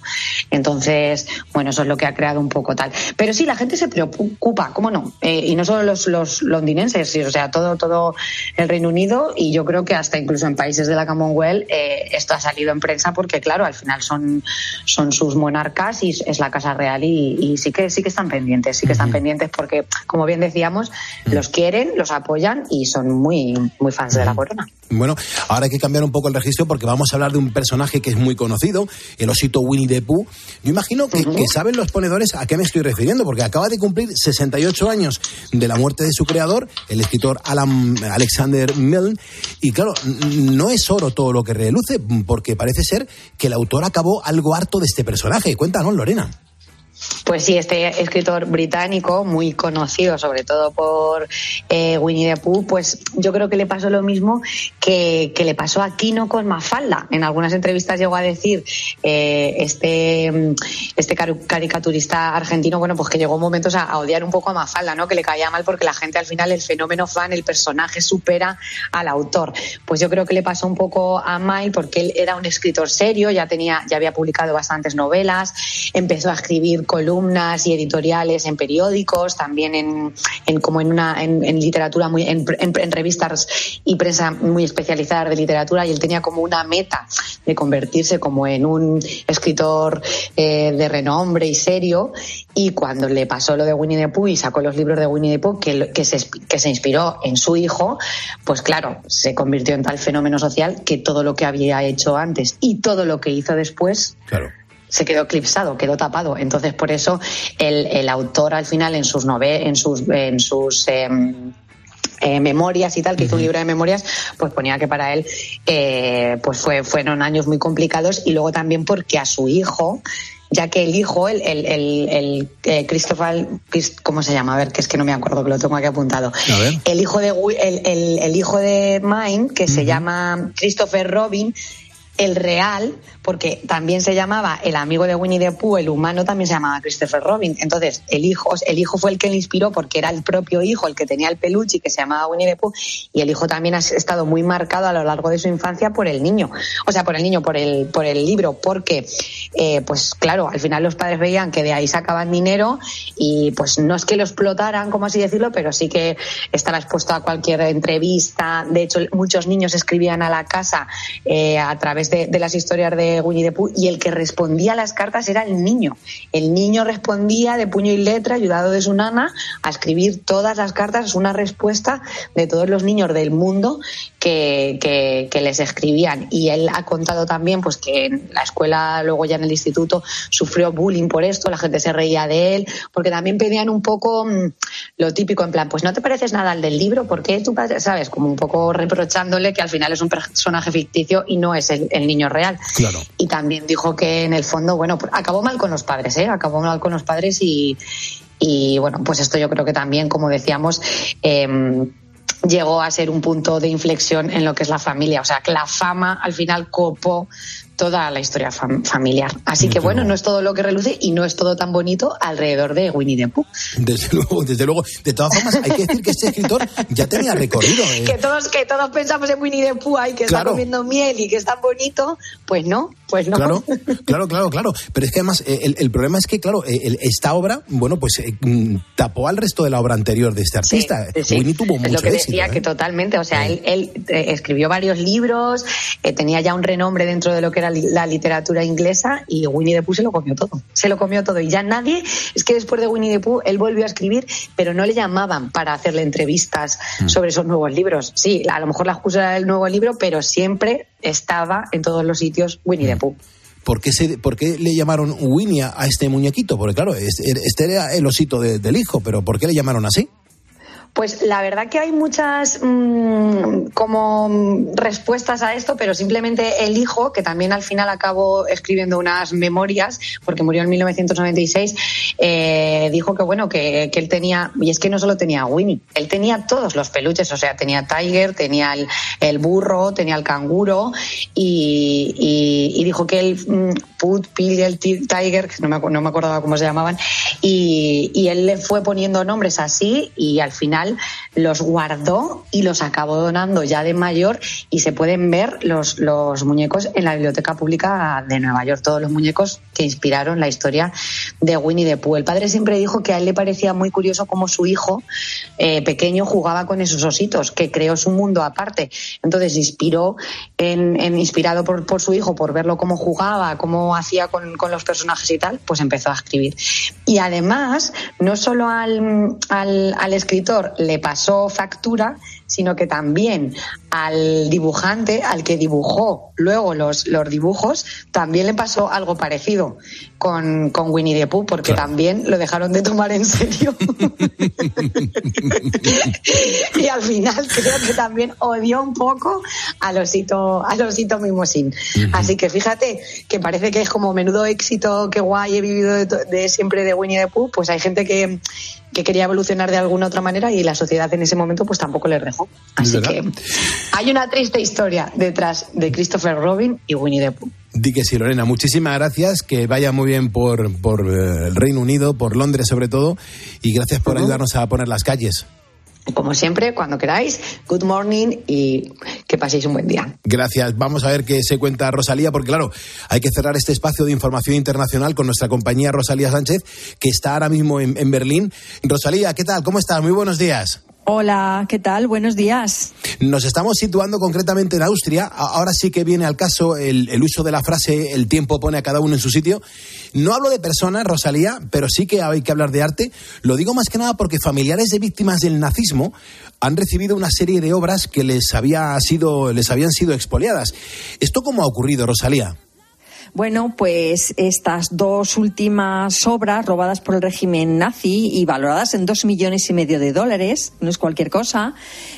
Entonces, bueno, eso es lo que ha creado un poco tal. Pero sí, la gente se preocupa, ¿cómo no? Eh, y no solo los, los londinenses, sí, o sea, todo, todo el Reino Unido y yo creo que hasta incluso en países de la Commonwealth eh, esto ha salido en prensa porque, claro, al final son, son sus monarcas y es la Casa Real y, y sí que sí que están pendientes, sí que están pendientes porque, como bien decíamos, los quieren, los apoyan y son muy, muy fans de la corona. Bueno, ahora hay que cambiar un poco el registro porque vamos a hablar de un personaje que es muy conocido, el osito Winnie the Pooh. Yo imagino que, que saben los ponedores a qué me estoy refiriendo, porque acaba de cumplir 68 años de la muerte de su creador, el escritor Alan Alexander Milne, y claro, no es oro todo lo que reluce, porque parece ser que el autor acabó algo harto de este personaje. Cuéntanos, Lorena. Pues sí, este escritor británico, muy conocido sobre todo por eh, Winnie the Pooh, pues yo creo que le pasó lo mismo que, que le pasó a Kino con Mafalda. En algunas entrevistas llegó a decir eh, este, este caricaturista argentino, bueno, pues que llegó momentos a, a odiar un poco a Mafalda, ¿no? Que le caía mal porque la gente al final, el fenómeno fan, el personaje supera al autor. Pues yo creo que le pasó un poco a Mile porque él era un escritor serio, ya tenía, ya había publicado bastantes novelas, empezó a escribir columnas y editoriales en periódicos, también en, en como en una en, literatura muy en, en- revistas y prensa muy especializadas de literatura y él tenía como una meta de convertirse como en un escritor eh, de renombre y serio. Y cuando le pasó lo de Winnie the Pooh y sacó los libros de Winnie the Pooh que, que, se, que se inspiró en su hijo, pues claro, se convirtió en tal fenómeno social que todo lo que había hecho antes y todo lo que hizo después se quedó eclipsado, quedó tapado. Entonces, por eso el, el autor al final en sus nove en sus en sus em, eh, memorias y tal, que hizo un libro de memorias, pues ponía que para él eh, pues fue, fueron años muy complicados y luego también porque a su hijo ya que el hijo, el, el, el, el, eh, Christopher, Christ- ¿cómo se llama? A ver, que es que no me acuerdo, que lo tengo aquí apuntado. A ver. El hijo de el, el hijo de Mine, que se llama Christopher Robin, el real, porque también se llamaba el amigo de Winnie the Pooh, el humano también se llamaba Christopher Robin. Entonces, el hijo, el hijo fue el que le inspiró porque era el propio hijo el que tenía el peluche y que se llamaba Winnie the Pooh, y el hijo también ha estado muy marcado a lo largo de su infancia por el niño. O sea, por el niño, por el, por el libro, porque, eh, pues claro, al final los padres veían que de ahí sacaban dinero y pues no es que lo explotaran, como así decirlo, pero sí que estaba expuesto a cualquier entrevista. De hecho, muchos niños escribían a la casa eh, a través de, las historias de Winnie the Pooh y el que respondía a las cartas era el niño. El niño respondía de puño y letra, ayudado de su nana, a escribir todas las cartas, es una respuesta de todos los niños del mundo que, que, que les escribían. Y él ha contado también pues que en la escuela, luego ya en el instituto, sufrió bullying por esto, la gente se reía de él, porque también pedían un poco mm, lo típico, en plan, pues no te pareces nada al del libro, porque tú, padre-?", sabes, como un poco reprochándole que al final es un personaje ficticio y no es el, el niño real. Claro. Y también dijo que en el fondo, bueno, pues acabó mal con los padres, ¿eh? Acabó mal con los padres y, y bueno, pues esto yo creo que también, como decíamos, eh, llegó a ser un punto de inflexión en lo que es la familia. O sea, que la fama al final copó toda la historia familiar. Así que bueno, no es todo lo que reluce y no es todo tan bonito alrededor de Winnie the Pooh. Desde luego, desde luego. De todas formas, hay que decir que este escritor ya tenía recorrido. ¿eh? Que todos que todos pensamos en Winnie the Pooh y que está comiendo miel y que es tan bonito, pues no, pues no. Claro, claro, claro, claro. Pero es que además eh, el, problema es que, claro, eh, esta obra, bueno, pues mm, tapó al resto de la obra anterior de este artista. Winnie tuvo mucho Es lo que decía, que totalmente, o sea, él, él escribió varios libros, tenía ya un renombre dentro de lo que era la literatura inglesa y Winnie the Pooh se lo comió todo. Se lo comió todo. Y ya nadie, es que después de Winnie the Pooh, él volvió a escribir, pero no le llamaban para hacerle entrevistas mm. sobre esos nuevos libros. Sí, a lo mejor la excusa era el nuevo libro, pero siempre estaba en todos los sitios Winnie the mm. Pooh. ¿Por qué, se, ¿Por qué, le llamaron Winnie a este muñequito? Porque claro, este, este era el osito del hijo, pero ¿por qué le llamaron así? Pues la verdad que hay muchas mm, como respuestas a esto, pero simplemente el hijo, que también al final acabó escribiendo unas memorias, porque murió en 1996, eh, dijo que bueno, que, él tenía, y es que no solo tenía a Winnie, él tenía todos los peluches, o sea, tenía Tiger, tenía el, burro, tenía el canguro, y, dijo que él, mm, Put, Pill el Tiger, no me, no me acordaba cómo se llamaban, y, y él le fue poniendo nombres así, y al final los guardó y los acabó donando ya de mayor y se pueden ver los, los muñecos en la Biblioteca Pública de Nueva York, todos los muñecos que inspiraron la historia de Winnie the Pooh. El padre siempre dijo que a él le parecía muy curioso cómo su hijo eh, pequeño jugaba con esos ositos, que creó su mundo aparte. Entonces inspiró en, inspirado por, por, su hijo, por verlo cómo jugaba, cómo hacía con, con, los personajes y tal, pues empezó a escribir. Y además, no solo al, al, al escritor le pasó factura, sino que también al dibujante, al que dibujó luego los, los dibujos, también le pasó algo parecido con, con Winnie the Pooh, porque también lo dejaron de tomar en serio. *laughs* y al final creo que también odió un poco al osito, al osito mimosín. Así que fíjate que parece que es como menudo éxito, que guay, he vivido de, siempre de Winnie the Pooh, pues hay gente que, que quería evolucionar de alguna otra manera y la sociedad en ese momento pues tampoco le dejó. Así que hay una triste historia detrás de Christopher Robin y Winnie the Pooh. Di que sí, Lorena. Muchísimas gracias. Que vaya muy bien por, por eh, el Reino Unido, por Londres sobre todo. Y gracias por ayudarnos a poner las calles. Como siempre, cuando queráis, good morning y que paséis un buen día. Gracias. Vamos a ver qué se cuenta Rosalía, porque claro, hay que cerrar este espacio de información internacional con nuestra compañía Rosalía Sánchez, que está ahora mismo en, en Berlín. Rosalía, ¿qué tal? ¿Cómo estás? Muy buenos días. Hola, ¿qué tal? Buenos días. Nos estamos situando concretamente en Austria. Ahora sí que viene al caso el, uso de la frase el tiempo pone a cada uno en su sitio. No hablo de personas, Rosalía, pero sí que hay que hablar de arte. Lo digo más que nada porque familiares de víctimas del nazismo han recibido una serie de obras que les, había sido, les habían sido expoliadas. ¿Esto cómo ha ocurrido, Rosalía? Bueno, pues estas dos últimas obras robadas por el régimen nazi y valoradas en dos millones y medio de dólares, no es cualquier cosa,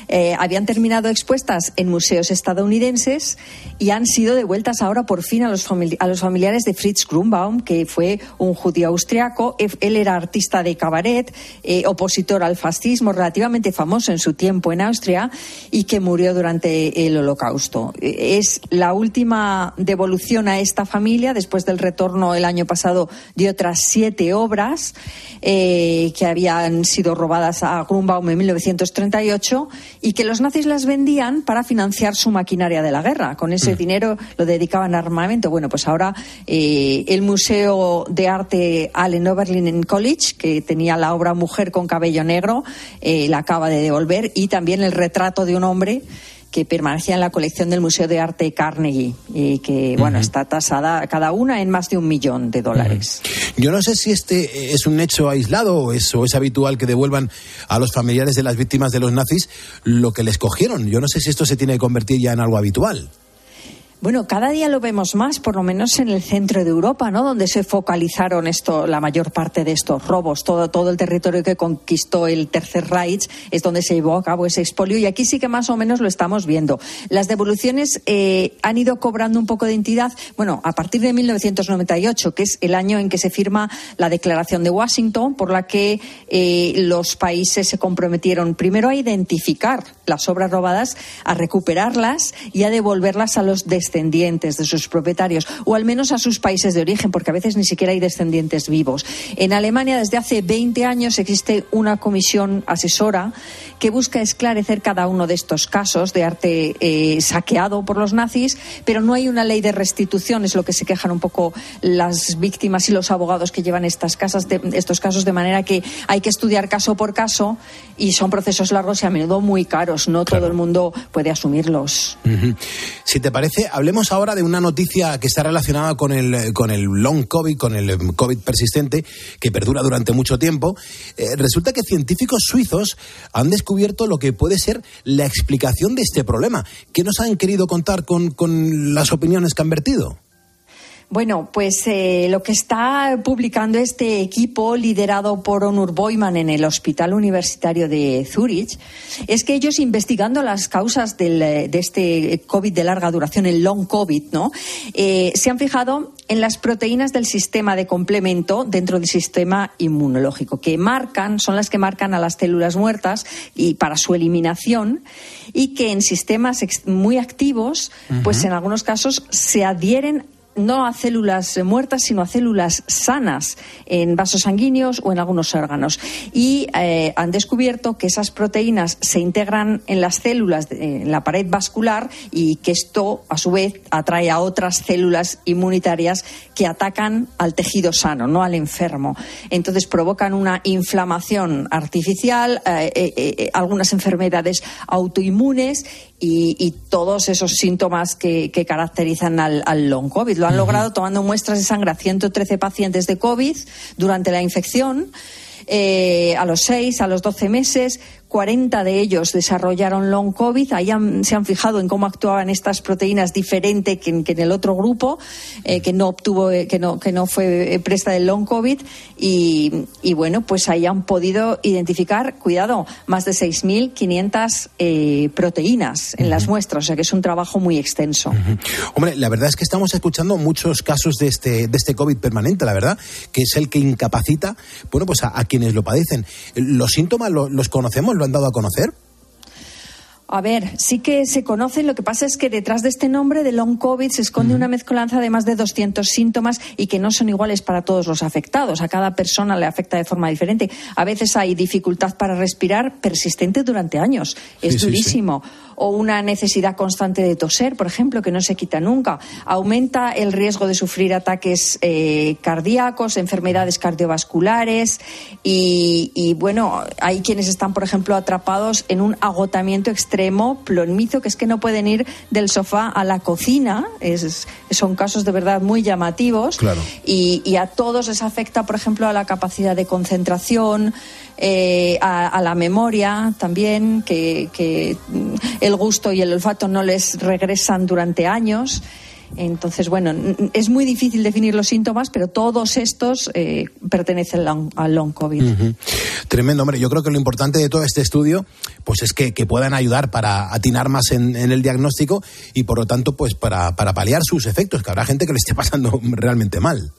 eh, habían terminado expuestas en museos estadounidenses y han sido devueltas ahora por fin a los, a los familiares de Fritz Grunbaum, que fue un judío austriaco. Él era artista de cabaret, eh, opositor al fascismo, relativamente famoso en su tiempo en Austria y que murió durante el Holocausto. Es la última devolución a esta familia después del retorno el año pasado de otras siete obras eh, que habían sido robadas a Grunbaum en 1938 y que los nazis las vendían para financiar su maquinaria de la guerra. Con ese mm. dinero lo dedicaban a armamento. Bueno, pues ahora eh, el Museo de Arte Allen Oberlin College, que tenía la obra Mujer con cabello negro, eh, la acaba de devolver y también el retrato de un hombre que permanecía en la colección del Museo de Arte Carnegie y que, bueno, está tasada cada una en más de un millón de dólares. Yo no sé si este es un hecho aislado o es, es habitual que devuelvan a los familiares de las víctimas de los nazis lo que les cogieron. Yo no sé si esto se tiene que convertir ya en algo habitual. Bueno, cada día lo vemos más, por lo menos en el centro de Europa, ¿no? Donde se focalizaron esto, la mayor parte de estos robos. Todo, todo el territorio que conquistó el Tercer Reich es donde se llevó a cabo ese expolio y aquí sí que más o menos lo estamos viendo. Las devoluciones eh, han ido cobrando un poco de entidad, bueno, a partir de 1998, que es el año en que se firma la Declaración de Washington, por la que eh, los países se comprometieron primero a identificar las obras robadas, a recuperarlas y a devolverlas a los descendientes de sus propietarios, o al menos a sus países de origen, porque a veces ni siquiera hay descendientes vivos. En Alemania, desde hace 20 años, existe una comisión asesora que busca esclarecer cada uno de estos casos de arte eh, saqueado por los nazis, pero no hay una ley de restitución, es lo que se quejan un poco las víctimas y los abogados que llevan estas casas de, estos casos, de manera que hay que estudiar caso por caso y son procesos largos y a menudo muy caros. No todo el mundo puede asumirlos. Si te parece, hablemos ahora de una noticia que está relacionada con el, con el long COVID, con el COVID persistente, que perdura durante mucho tiempo. Eh, resulta que científicos suizos han descubierto lo que puede ser la explicación de este problema. ¿Qué nos han querido contar con, con las opiniones que han vertido? Bueno, pues eh, lo que está publicando este equipo liderado por Onur Boyman en el Hospital Universitario de Zurich es que ellos investigando las causas del, eh, de este COVID de larga duración, el long COVID, ¿no? Eh, se han fijado en las proteínas del sistema de complemento dentro del sistema inmunológico, que marcan, son las que marcan a las células muertas y para su eliminación y que en sistemas muy activos, pues en algunos casos se adhieren no a células muertas, sino a células sanas en vasos sanguíneos o en algunos órganos. Y eh, han descubierto que esas proteínas se integran en las células, en la pared vascular, y que esto, a su vez, atrae a otras células inmunitarias que atacan al tejido sano, no al enfermo. Entonces provocan una inflamación artificial, eh, eh, algunas enfermedades autoinmunes y, todos esos síntomas que, caracterizan al, long COVID. Lo han logrado tomando muestras de sangre a 113 pacientes de COVID durante la infección. Eh, a los 6, a los 12 meses, 40 de ellos desarrollaron long COVID. Ahí se han fijado en cómo actuaban estas proteínas diferente que en, el otro grupo, eh, que no obtuvo, eh, que no, que no fue presta del long COVID. Y, bueno, pues ahí han podido identificar, cuidado, más de 6.500 eh, proteínas en las muestras. O sea que es un trabajo muy extenso. Hombre, la verdad es que estamos escuchando muchos casos de este, de este COVID permanente, la verdad, que es el que incapacita, bueno, pues a, quienes lo padecen. ¿Los síntomas los conocemos? Han dado a conocer? A ver, sí que se conoce, lo que pasa es que detrás de este nombre de long COVID se esconde una mezcolanza de más de 200 síntomas y que no son iguales para todos los afectados. A cada persona le afecta de forma diferente. A veces hay dificultad para respirar persistente durante años. Es durísimo o una necesidad constante de toser, por ejemplo, que no se quita nunca. Aumenta el riesgo de sufrir ataques eh, cardíacos, enfermedades cardiovasculares y, bueno, hay quienes están, por ejemplo, atrapados en un agotamiento extremo, plonmizo, que es que no pueden ir del sofá a la cocina. son casos de verdad muy llamativos. Y, y a todos les afecta, por ejemplo, a la capacidad de concentración, eh, a, la memoria también, que, el gusto y el olfato no les regresan durante años. Entonces, bueno, es muy difícil definir los síntomas, pero todos estos eh, pertenecen al long, COVID. Tremendo, hombre. Yo creo que lo importante de todo este estudio, pues es que, puedan ayudar para atinar más en, el diagnóstico y, por lo tanto, pues para, para paliar sus efectos, que habrá gente que le esté *laughs* pasando realmente mal.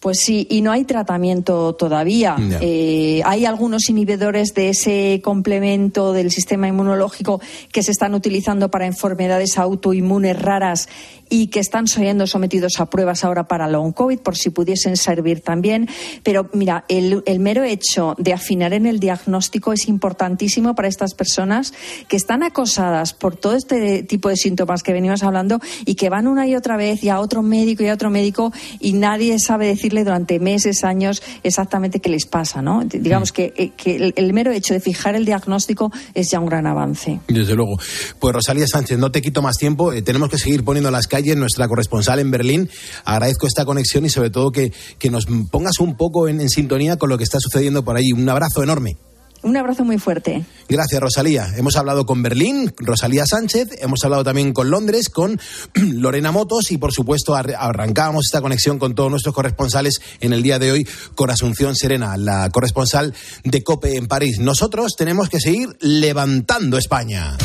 Pues sí, y no hay tratamiento todavía. Eh, hay algunos inhibidores de ese complemento del sistema inmunológico que se están utilizando para enfermedades autoinmunes raras y que están siendo sometidos a pruebas ahora para long COVID, por si pudiesen servir también. Pero mira, el, mero hecho de afinar en el diagnóstico es importantísimo para estas personas que están acosadas por todo este tipo de síntomas que venimos hablando y que van una y otra vez y a otro médico y a otro médico y nadie sabe decirle durante meses, años exactamente qué les pasa, ¿no? Digamos mm. que, eh, que el, mero hecho de fijar el diagnóstico es ya un gran avance. Desde luego. Pues Rosalía Sánchez, no te quito más tiempo, eh, tenemos que seguir poniendo las nuestra corresponsal en Berlín. Agradezco esta conexión y sobre todo que, que nos pongas un poco en, en sintonía con lo que está sucediendo por ahí. Un abrazo enorme. Un abrazo muy fuerte. Gracias, Rosalía. Hemos hablado con Berlín, Rosalía Sánchez, hemos hablado también con Londres, con *clears throat* Lorena Motos y, por supuesto, arrancábamos esta conexión con todos nuestros corresponsales en el día de hoy con Asunción Serena, la corresponsal de COPE en París. Nosotros tenemos que seguir levantando España.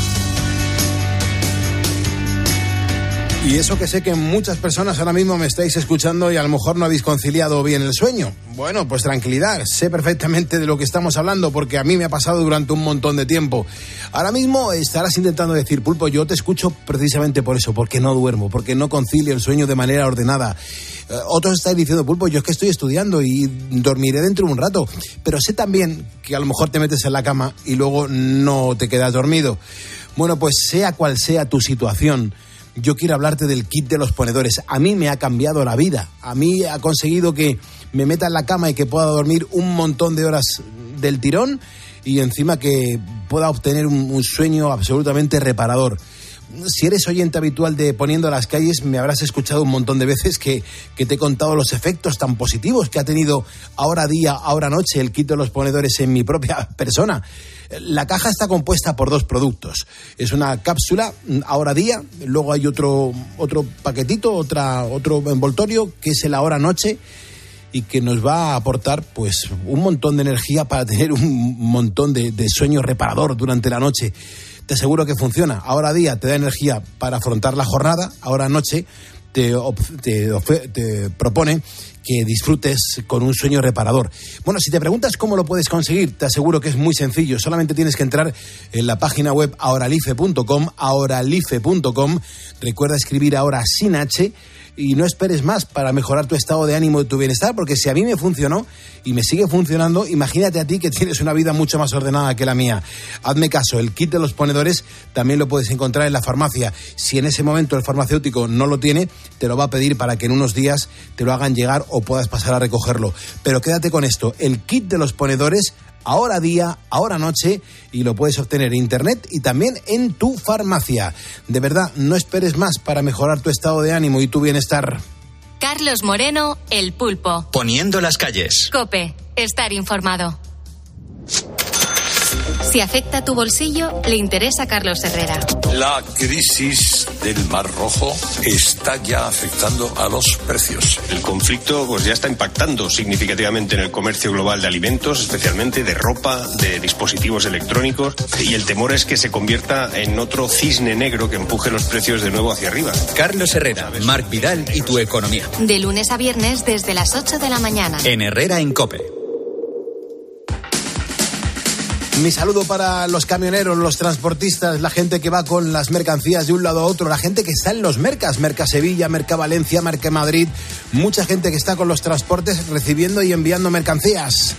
Y eso que sé que muchas personas ahora mismo me estáis escuchando y a lo mejor no habéis conciliado bien el sueño. Bueno, pues tranquilidad, sé perfectamente de lo que estamos hablando porque a mí me ha pasado durante un montón de tiempo. Ahora mismo estarás intentando decir, Pulpo, yo te escucho precisamente por eso, porque no duermo, porque no concilio el sueño de manera ordenada. Eh, otros estáis diciendo, Pulpo, yo es que estoy estudiando y dormiré dentro de un rato, pero sé también que a lo mejor te metes en la cama y luego no te quedas dormido. Bueno, pues sea cual sea tu situación, yo quiero hablarte del kit de los ponedores. A mí me ha cambiado la vida. A mí ha conseguido que me meta en la cama y que pueda dormir un montón de horas del tirón y encima que pueda obtener un, sueño absolutamente reparador. Si eres oyente habitual de Poniendo las calles, me habrás escuchado un montón de veces que, que, te he contado los efectos tan positivos que ha tenido ahora día, ahora noche el kit de los ponedores en mi propia *laughs* persona. La caja está compuesta por dos productos. Es una cápsula mm, ahora día, luego hay otro, otro paquetito, otra, otro envoltorio que es el ahora noche y que nos va a aportar pues un montón de energía para *laughs* tener un montón de, sueño reparador durante la noche. Te aseguro que funciona. Ahora día te da energía para afrontar la jornada, ahora noche te, te, te propone que disfrutes con un sueño reparador. Bueno, si te preguntas cómo lo puedes conseguir, te aseguro que es muy sencillo. Solamente tienes que entrar en la página web ahoralife.com, ahoralife.com. Recuerda escribir ahora sin H y no esperes más para mejorar tu estado de ánimo y tu bienestar, porque si a mí me funcionó y me sigue funcionando, imagínate a ti que tienes una vida mucho más ordenada que la mía. Hazme caso, el kit de los ponedores también lo puedes encontrar en la farmacia. Si en ese momento el farmacéutico no lo tiene, te lo va a pedir para que en unos días te lo hagan llegar o puedas pasar a recogerlo. Pero quédate con esto, el kit de los ponedores ahora día, ahora noche y lo puedes obtener en internet y también en tu farmacia. De verdad, no esperes más para mejorar tu estado de ánimo y tu bienestar. Carlos Moreno, El Pulpo. Poniendo las calles. Cope, estar informado. Si afecta tu bolsillo, le interesa a Carlos Herrera. La crisis del Mar Rojo está ya afectando a los precios. El conflicto pues, ya está impactando significativamente en el comercio global de alimentos, especialmente de ropa, de dispositivos electrónicos, y el temor es que se convierta en otro cisne negro que empuje los precios de nuevo hacia arriba. Carlos Herrera, Marc Vidal y tu economía. De lunes a viernes desde las 8 de la mañana. En Herrera en Cope. Mi saludo para los camioneros, los transportistas, la gente que va con las mercancías de un lado a otro, la gente que está en los mercas, Merca Sevilla, Merca Valencia, Merca Madrid, mucha gente que está con los transportes recibiendo y enviando mercancías.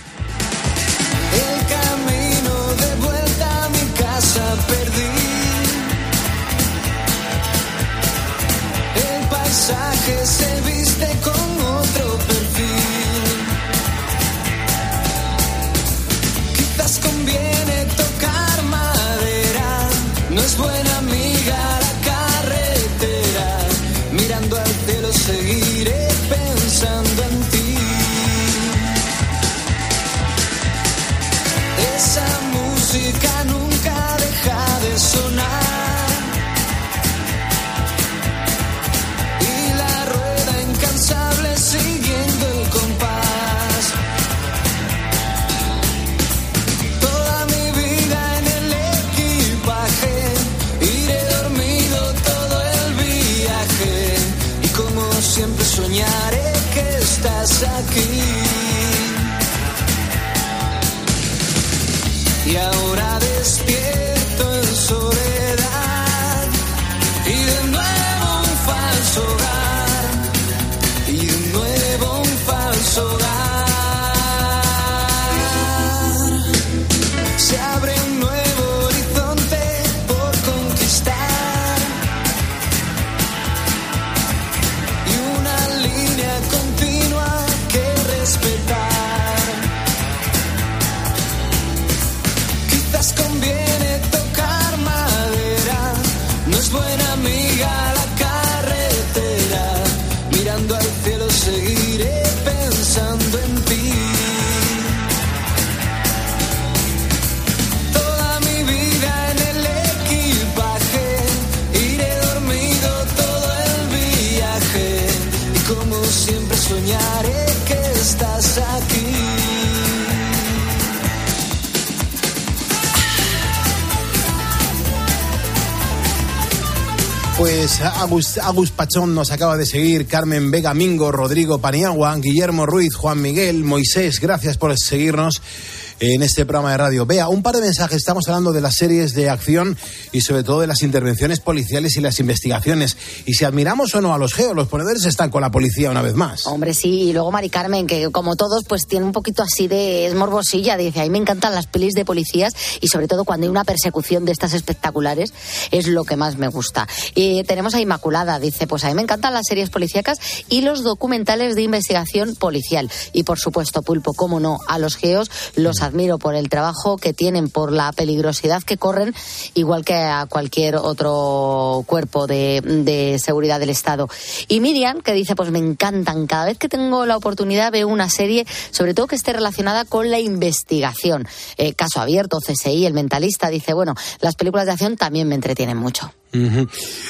Agus, Agus Pachón nos acaba de seguir, Carmen Vega Mingo, Rodrigo Paniagua, Guillermo Ruiz, Juan Miguel, Moisés, gracias por seguirnos en este programa de radio. Vea, un par de mensajes. Estamos hablando de las series de acción y sobre todo de las intervenciones policiales y las investigaciones. Y si admiramos o no a los geos, los ponedores están con la policía una vez más. Hombre, sí, y luego Mari Carmen, que como todos, pues tiene un poquito así de es morbosilla, dice, a mí me encantan las pelis de policías y sobre todo cuando hay una persecución de estas espectaculares, es lo que más me gusta. Y tenemos a Inmaculada, dice, pues a mí me encantan las series policíacas y los documentales de investigación policial. Y por supuesto, Pulpo, cómo no, a los geos los admiro por el trabajo que tienen, por la peligrosidad que corren, igual que a cualquier otro cuerpo de, seguridad del Estado. Y Miriam, que dice, pues me encantan, cada vez que tengo la oportunidad veo una serie, sobre todo que esté relacionada con la investigación. Eh, caso abierto, CSI, El Mentalista, dice, bueno, las películas de acción también me entretienen mucho.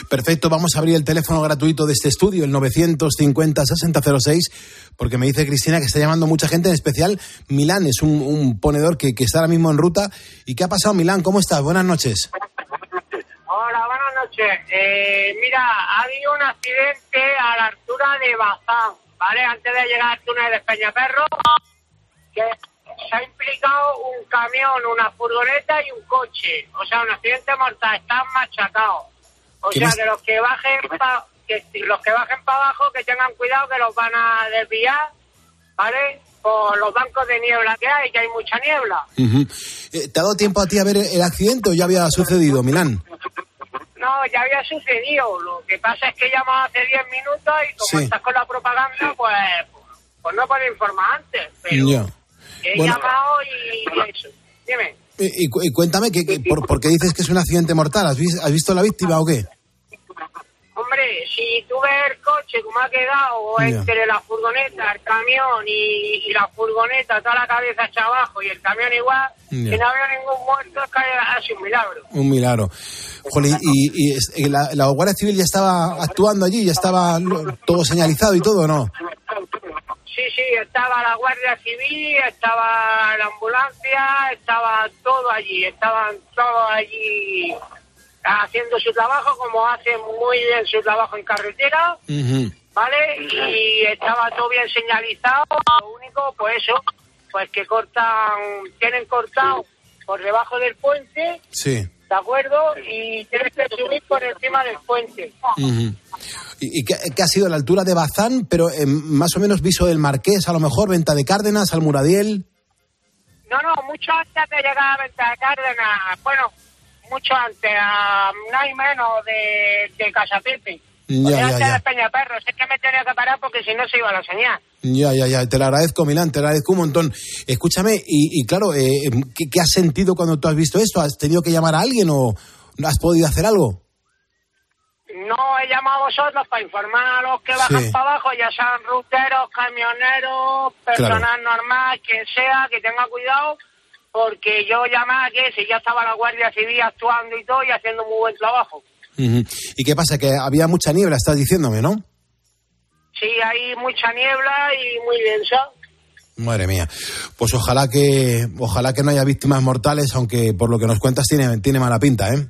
Perfecto, vamos a abrir el teléfono gratuito de este estudio, el 950-6006, porque me dice Cristina que está llamando mucha gente, en especial Milán, es un, un ponedor que, que está ahora mismo en ruta. ¿Y qué ha pasado, Milán? ¿Cómo estás? Buenas noches. Hola, buenas noches. Eh, mira, ha habido un accidente a la altura de Bazán, ¿vale? Antes de llegar al túnel de Peñaperro, que se ha implicado un camión, una furgoneta y un coche. O sea, un accidente mortal. Están machacados. O ¿Qué sea, más? que los que bajen pa- que los que bajen para abajo que tengan cuidado que los van a desviar, ¿vale? Por los bancos de niebla que hay, que hay mucha niebla. Eh, ¿Te ha dado tiempo a ti a ver el accidente o ya había sucedido, Milán? No, ya había sucedido. Lo que pasa es que llamado hace 10 minutos y como Sí. estás con la propaganda, pues, pues no puedo informar antes. Pero Ya. he Bueno. llamado y, y eso. Dime. Y, y y cuéntame, que, que- por, ¿por qué dices que es un accidente mortal? ¿Has, vis- has visto la víctima o qué? Hombre, si tú ves el coche como ha quedado entre la furgoneta, el camión y, y la furgoneta, toda la cabeza hacia abajo y el camión igual, Ya. si no había ningún muerto, es que ha sido un milagro. Un milagro. Jolín, y, y y la, la Guardia Civil ya estaba actuando allí, ya estaba todo señalizado y todo, ¿o ¿no? Sí, sí, estaba la Guardia Civil, estaba la ambulancia, estaba todo allí, estaban todos allí haciendo su trabajo como hacen muy bien su trabajo en carretera, ¿vale? Y estaba todo bien señalizado, lo único, pues eso, pues que cortan, tienen cortado por debajo del puente, Sí. ¿de acuerdo? Y tienes que subir por encima del puente. ¿Y, y qué, qué ha sido la altura de Bazán, pero eh, más o menos viso del Marqués, a lo mejor, Venta de Cárdenas, Almuradiel? No, no, mucho antes de llegar a Venta de Cárdenas, bueno, mucho antes, a no hay menos de, de Casa Pepe. Ya, ya, ya. de Peñaperro, es que me tenía que parar porque si no se iba la señal. Ya, ya, ya, te lo agradezco, Milán, te lo agradezco un montón. Escúchame, y, y claro, eh, ¿qué, qué has sentido cuando tú has visto esto? ¿Has tenido que llamar a alguien o has podido hacer algo? No he llamado a vosotros para informar a los que bajan Sí. para abajo, ya sean ruteros, camioneros, personal normal, quien sea, que tenga cuidado, porque yo llamé que si ya estaba la Guardia Civil actuando y todo y haciendo muy buen trabajo. ¿Y qué pasa? Que había mucha niebla, estás diciéndome, ¿no? Sí, hay mucha niebla y muy densa. Madre mía. Pues ojalá que, ojalá que no haya víctimas mortales, aunque por lo que nos cuentas tiene, tiene mala pinta, ¿eh?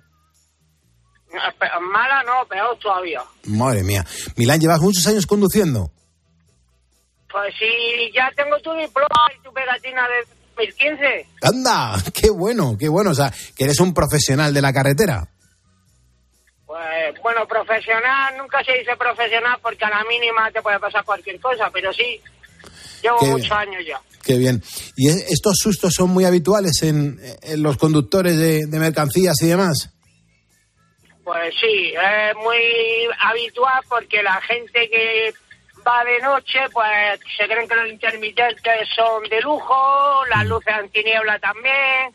Pe- Mala no, peor todavía. Madre mía. Milán, llevas muchos años conduciendo. Pues si ya tengo tu diploma y tu pegatina de 2015, ¡Anda! *laughs* ¡Qué bueno, qué bueno! O sea, que eres un profesional de la carretera. pues bueno, profesional, nunca se dice profesional porque a la mínima te puede pasar cualquier cosa, pero sí, llevo Qué muchos bien. años ya. Qué bien. ¿Y estos sustos son muy habituales en, en los conductores de, de mercancías y demás? Pues sí, es muy habitual porque la gente que va de noche, pues se creen que los intermitentes son de lujo, las luces antiniebla también,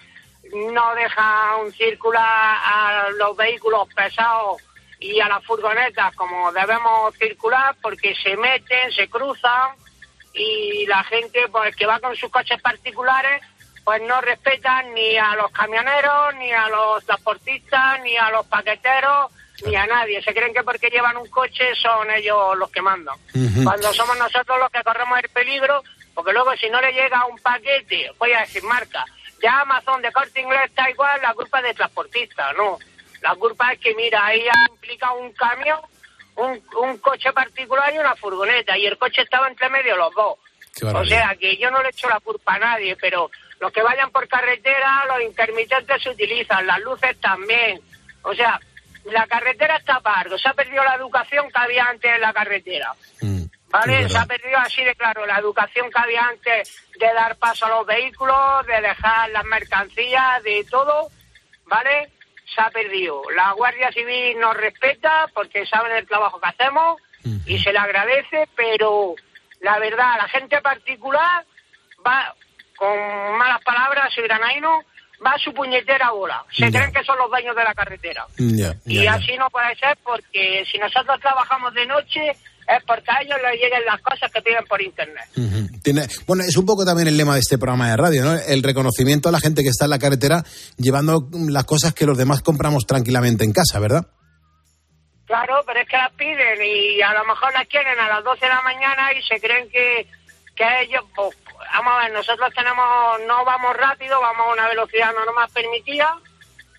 no dejan circular a los vehículos pesados y a las furgonetas como debemos circular porque se meten, se cruzan y la gente pues que va con sus coches particulares pues no respetan ni a los camioneros, ni a los transportistas, ni a los paqueteros, ni a nadie. Se creen que porque llevan un coche son ellos los que mandan. Cuando somos nosotros los que corremos el peligro, porque luego si no le llega un paquete, voy a decir marca, ya Amazon de corte inglés está igual, la culpa es del transportista, no. La culpa es que, mira, ahí ha implicado un camión, un, un coche particular y una furgoneta, y el coche estaba entre medio los dos. O sea, que yo no le echo la culpa a nadie, pero los que vayan por carretera, los intermitentes se utilizan, las luces también. O sea, la carretera está pardo, se ha perdido la educación que había antes en la carretera. ¿Vale? Se ha perdido así de claro la educación que había antes de dar paso a los vehículos, de dejar las mercancías, de todo, ¿vale? Se ha perdido. La Guardia Civil nos respeta porque saben el trabajo que hacemos y se le agradece, pero la verdad, la gente particular va, con malas palabras, soy granaino, va a su puñetera bola. Se creen que son los dueños de la carretera. Y así no puede ser porque si nosotros trabajamos de noche es porque a ellos les lleguen las cosas que piden por internet. Tiene- bueno, es un poco también el lema de este programa de radio, ¿no? El reconocimiento a la gente que está en la carretera llevando las cosas que los demás compramos tranquilamente en casa, ¿verdad? Claro, pero es que las piden y a lo mejor las quieren a las 12 de la mañana y se creen que, que ellos, pues, vamos a ver, nosotros tenemos, no vamos rápido, vamos a una velocidad no más permitida,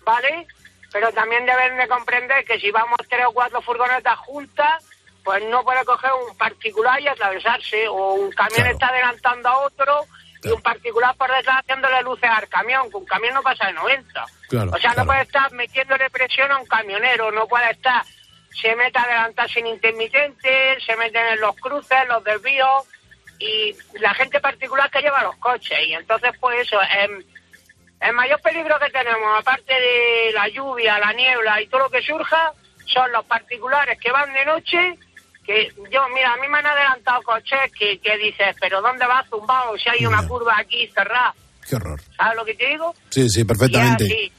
¿vale? Pero también deben de comprender que si vamos tres o cuatro furgonetas juntas, pues no puede coger un particular y atravesarse, o un camión está adelantando a otro y un particular por detrás haciéndole luces al camión, que un camión no pasa de 90. Claro, o sea, claro. no puede estar metiéndole presión a un camionero, no puede estar, se mete a adelantar sin intermitente, se meten en los cruces, los desvíos, y la gente particular que lleva los coches. Y entonces, pues eso, em, el mayor peligro que tenemos, aparte de la lluvia, la niebla y todo lo que surja, son los particulares que van de noche. Que yo, mira, a mí me han adelantado coches que, que dices, pero ¿dónde vas zumbado? Si hay una curva aquí cerrada. Qué horror. ¿Sabes lo que te digo? Sí, sí, perfectamente.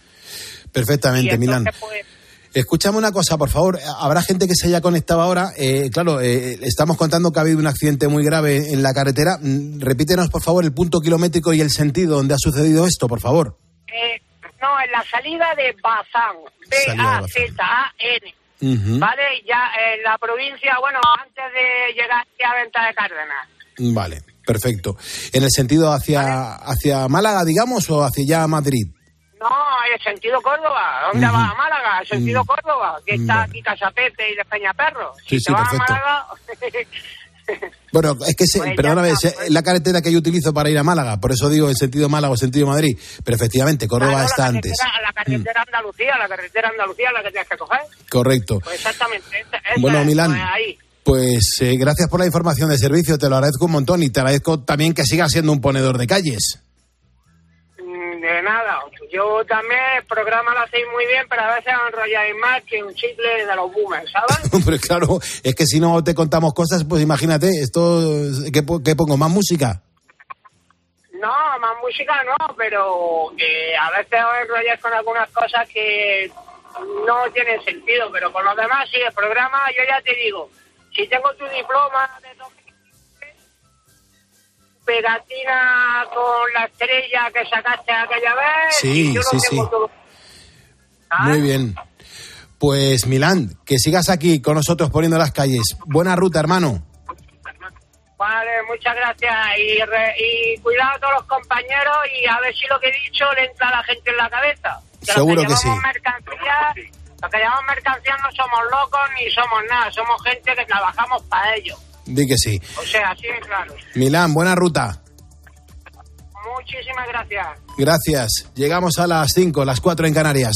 Perfectamente, Milán. pues, Escúchame una cosa, por favor. Habrá gente que se haya conectado ahora. Eh, claro, eh, estamos contando que ha habido un accidente muy grave en la carretera. Mm, Repítenos, por favor, el punto kilométrico y el sentido donde ha sucedido esto, por favor. eh, no, en la salida de Bazán. B-A-Z-A-N. Ujú. ¿Vale? Ya en la provincia, bueno, antes de llegar a Venta de Cárdenas. Vale, perfecto. ¿En el sentido hacia, hacia Málaga, digamos, o hacia ya Madrid? No, el sentido Córdoba. ¿Dónde Ujú. vas a Málaga? El sentido. Córdoba, que está aquí Casa Pepe y de Peña Perro. Sí, si sí, te vas perfecto. a Málaga... *laughs* *laughs* Bueno, es que, se- Pues perdóname, está, es la carretera que yo utilizo para ir a Málaga, por eso digo en sentido Málaga o sentido Madrid. Pero efectivamente, Córdoba Claro, está la antes. Mm. carretera, la carretera Andalucía, la carretera Andalucía es la que tienes que coger. Correcto. Pues exactamente. Bueno, es, Milán. pues ahí. Pues eh, gracias por la información de servicio, te lo agradezco un montón y te agradezco también que sigas siendo un ponedor de calles. Yo también el programa lo hacéis muy bien, pero a veces os enrolláis más que un chicle de los boomers, ¿sabes? *laughs* Hombre, claro, es que si no te contamos cosas, pues imagínate, esto, ¿qué, qué pongo? ¿Más música? No, más música no, pero que a veces os enrolláis con algunas cosas que no tienen sentido, pero con los demás sí, el programa, yo ya te digo, si tengo tu diploma de 2015, pegatina con la estrella que sacaste aquella vez, Sí, yo sí, sí. todo. ¿Ah? Muy bien. Pues Milán, que sigas aquí con nosotros poniendo las calles. Buena ruta, hermano. Vale, muchas gracias y, re- y cuidado a todos los compañeros y a ver si lo que he dicho le entra a la gente en la cabeza. Seguro que que sí. mercancías, los que llevamos mercancías no somos locos ni somos nada, somos gente que trabajamos para ello. Di que sí. O sea, así de claro. Milán, buena ruta. Muchísimas gracias. Gracias. Llegamos a las 5, las 4 en Canarias.